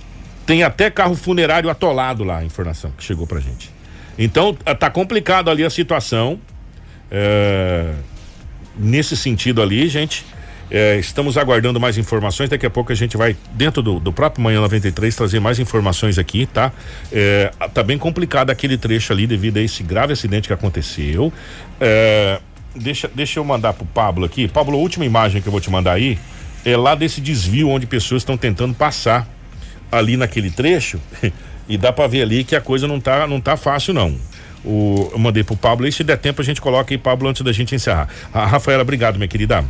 tem até carro funerário atolado lá, a informação que chegou pra gente. Então, tá complicado ali a situação. É, nesse sentido ali, gente. É, estamos aguardando mais informações. Daqui a pouco a gente vai, dentro do, do próprio Manhã 93, trazer mais informações aqui, tá? É, tá bem complicado aquele trecho ali devido a esse grave acidente que aconteceu. É, deixa, deixa eu mandar pro Pablo aqui. Pablo, a última imagem que eu vou te mandar aí é lá desse desvio onde pessoas estão tentando passar ali naquele trecho. e dá para ver ali que a coisa não tá, não tá fácil, não. o, eu mandei pro Pablo. E se der tempo, a gente coloca aí, Pablo, antes da gente encerrar. A Rafaela, obrigado, minha querida.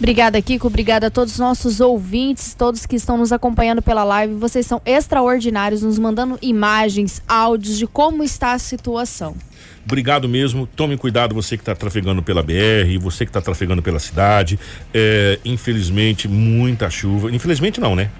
Obrigada, Kiko. Obrigada a todos os nossos ouvintes, todos que estão nos acompanhando pela live. Vocês são extraordinários, nos mandando imagens, áudios de como está a situação. Obrigado mesmo. Tome cuidado, você que está trafegando pela BR, você que está trafegando pela cidade. É, infelizmente, muita chuva. Infelizmente, não, né?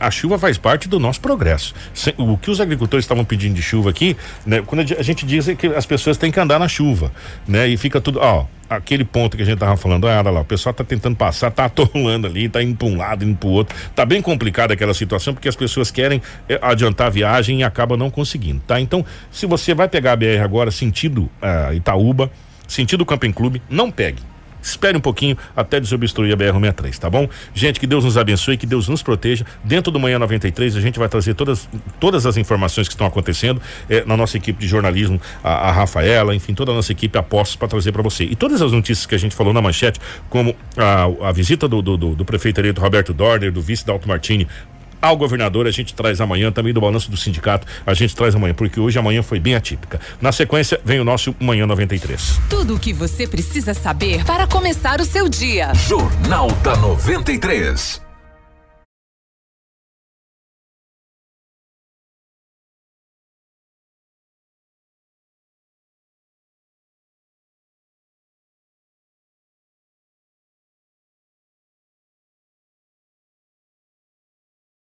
A chuva faz parte do nosso progresso. O que os agricultores estavam pedindo de chuva aqui, né? Quando a gente diz que as pessoas têm que andar na chuva, né? E fica tudo, ó, aquele ponto que a gente tava falando, ah, olha lá, o pessoal tá tentando passar, tá atolando ali, tá indo para um lado, indo para o outro. Tá bem complicada aquela situação porque as pessoas querem eh, adiantar a viagem e acabam não conseguindo, tá? Então, se você vai pegar a BR agora sentido uh, Itaúba, sentido Camping Clube, não pegue Espere um pouquinho até desobstruir a BR-63, tá bom? Gente, que Deus nos abençoe, que Deus nos proteja. Dentro do Manhã 93, a gente vai trazer todas, todas as informações que estão acontecendo eh, na nossa equipe de jornalismo, a, a, Rafaela, enfim, toda a nossa equipe apostos para trazer para você. E todas as notícias que a gente falou na manchete, como a, a visita do, do, do, do prefeito eleito Roberto Dorner, do vice Dalto Martini ao governador, a gente traz amanhã, também do balanço do sindicato, a gente traz amanhã, porque hoje amanhã foi bem atípica. Na sequência, vem o nosso Manhã 93. Tudo o que você precisa saber para começar o seu dia. Jornal da 93.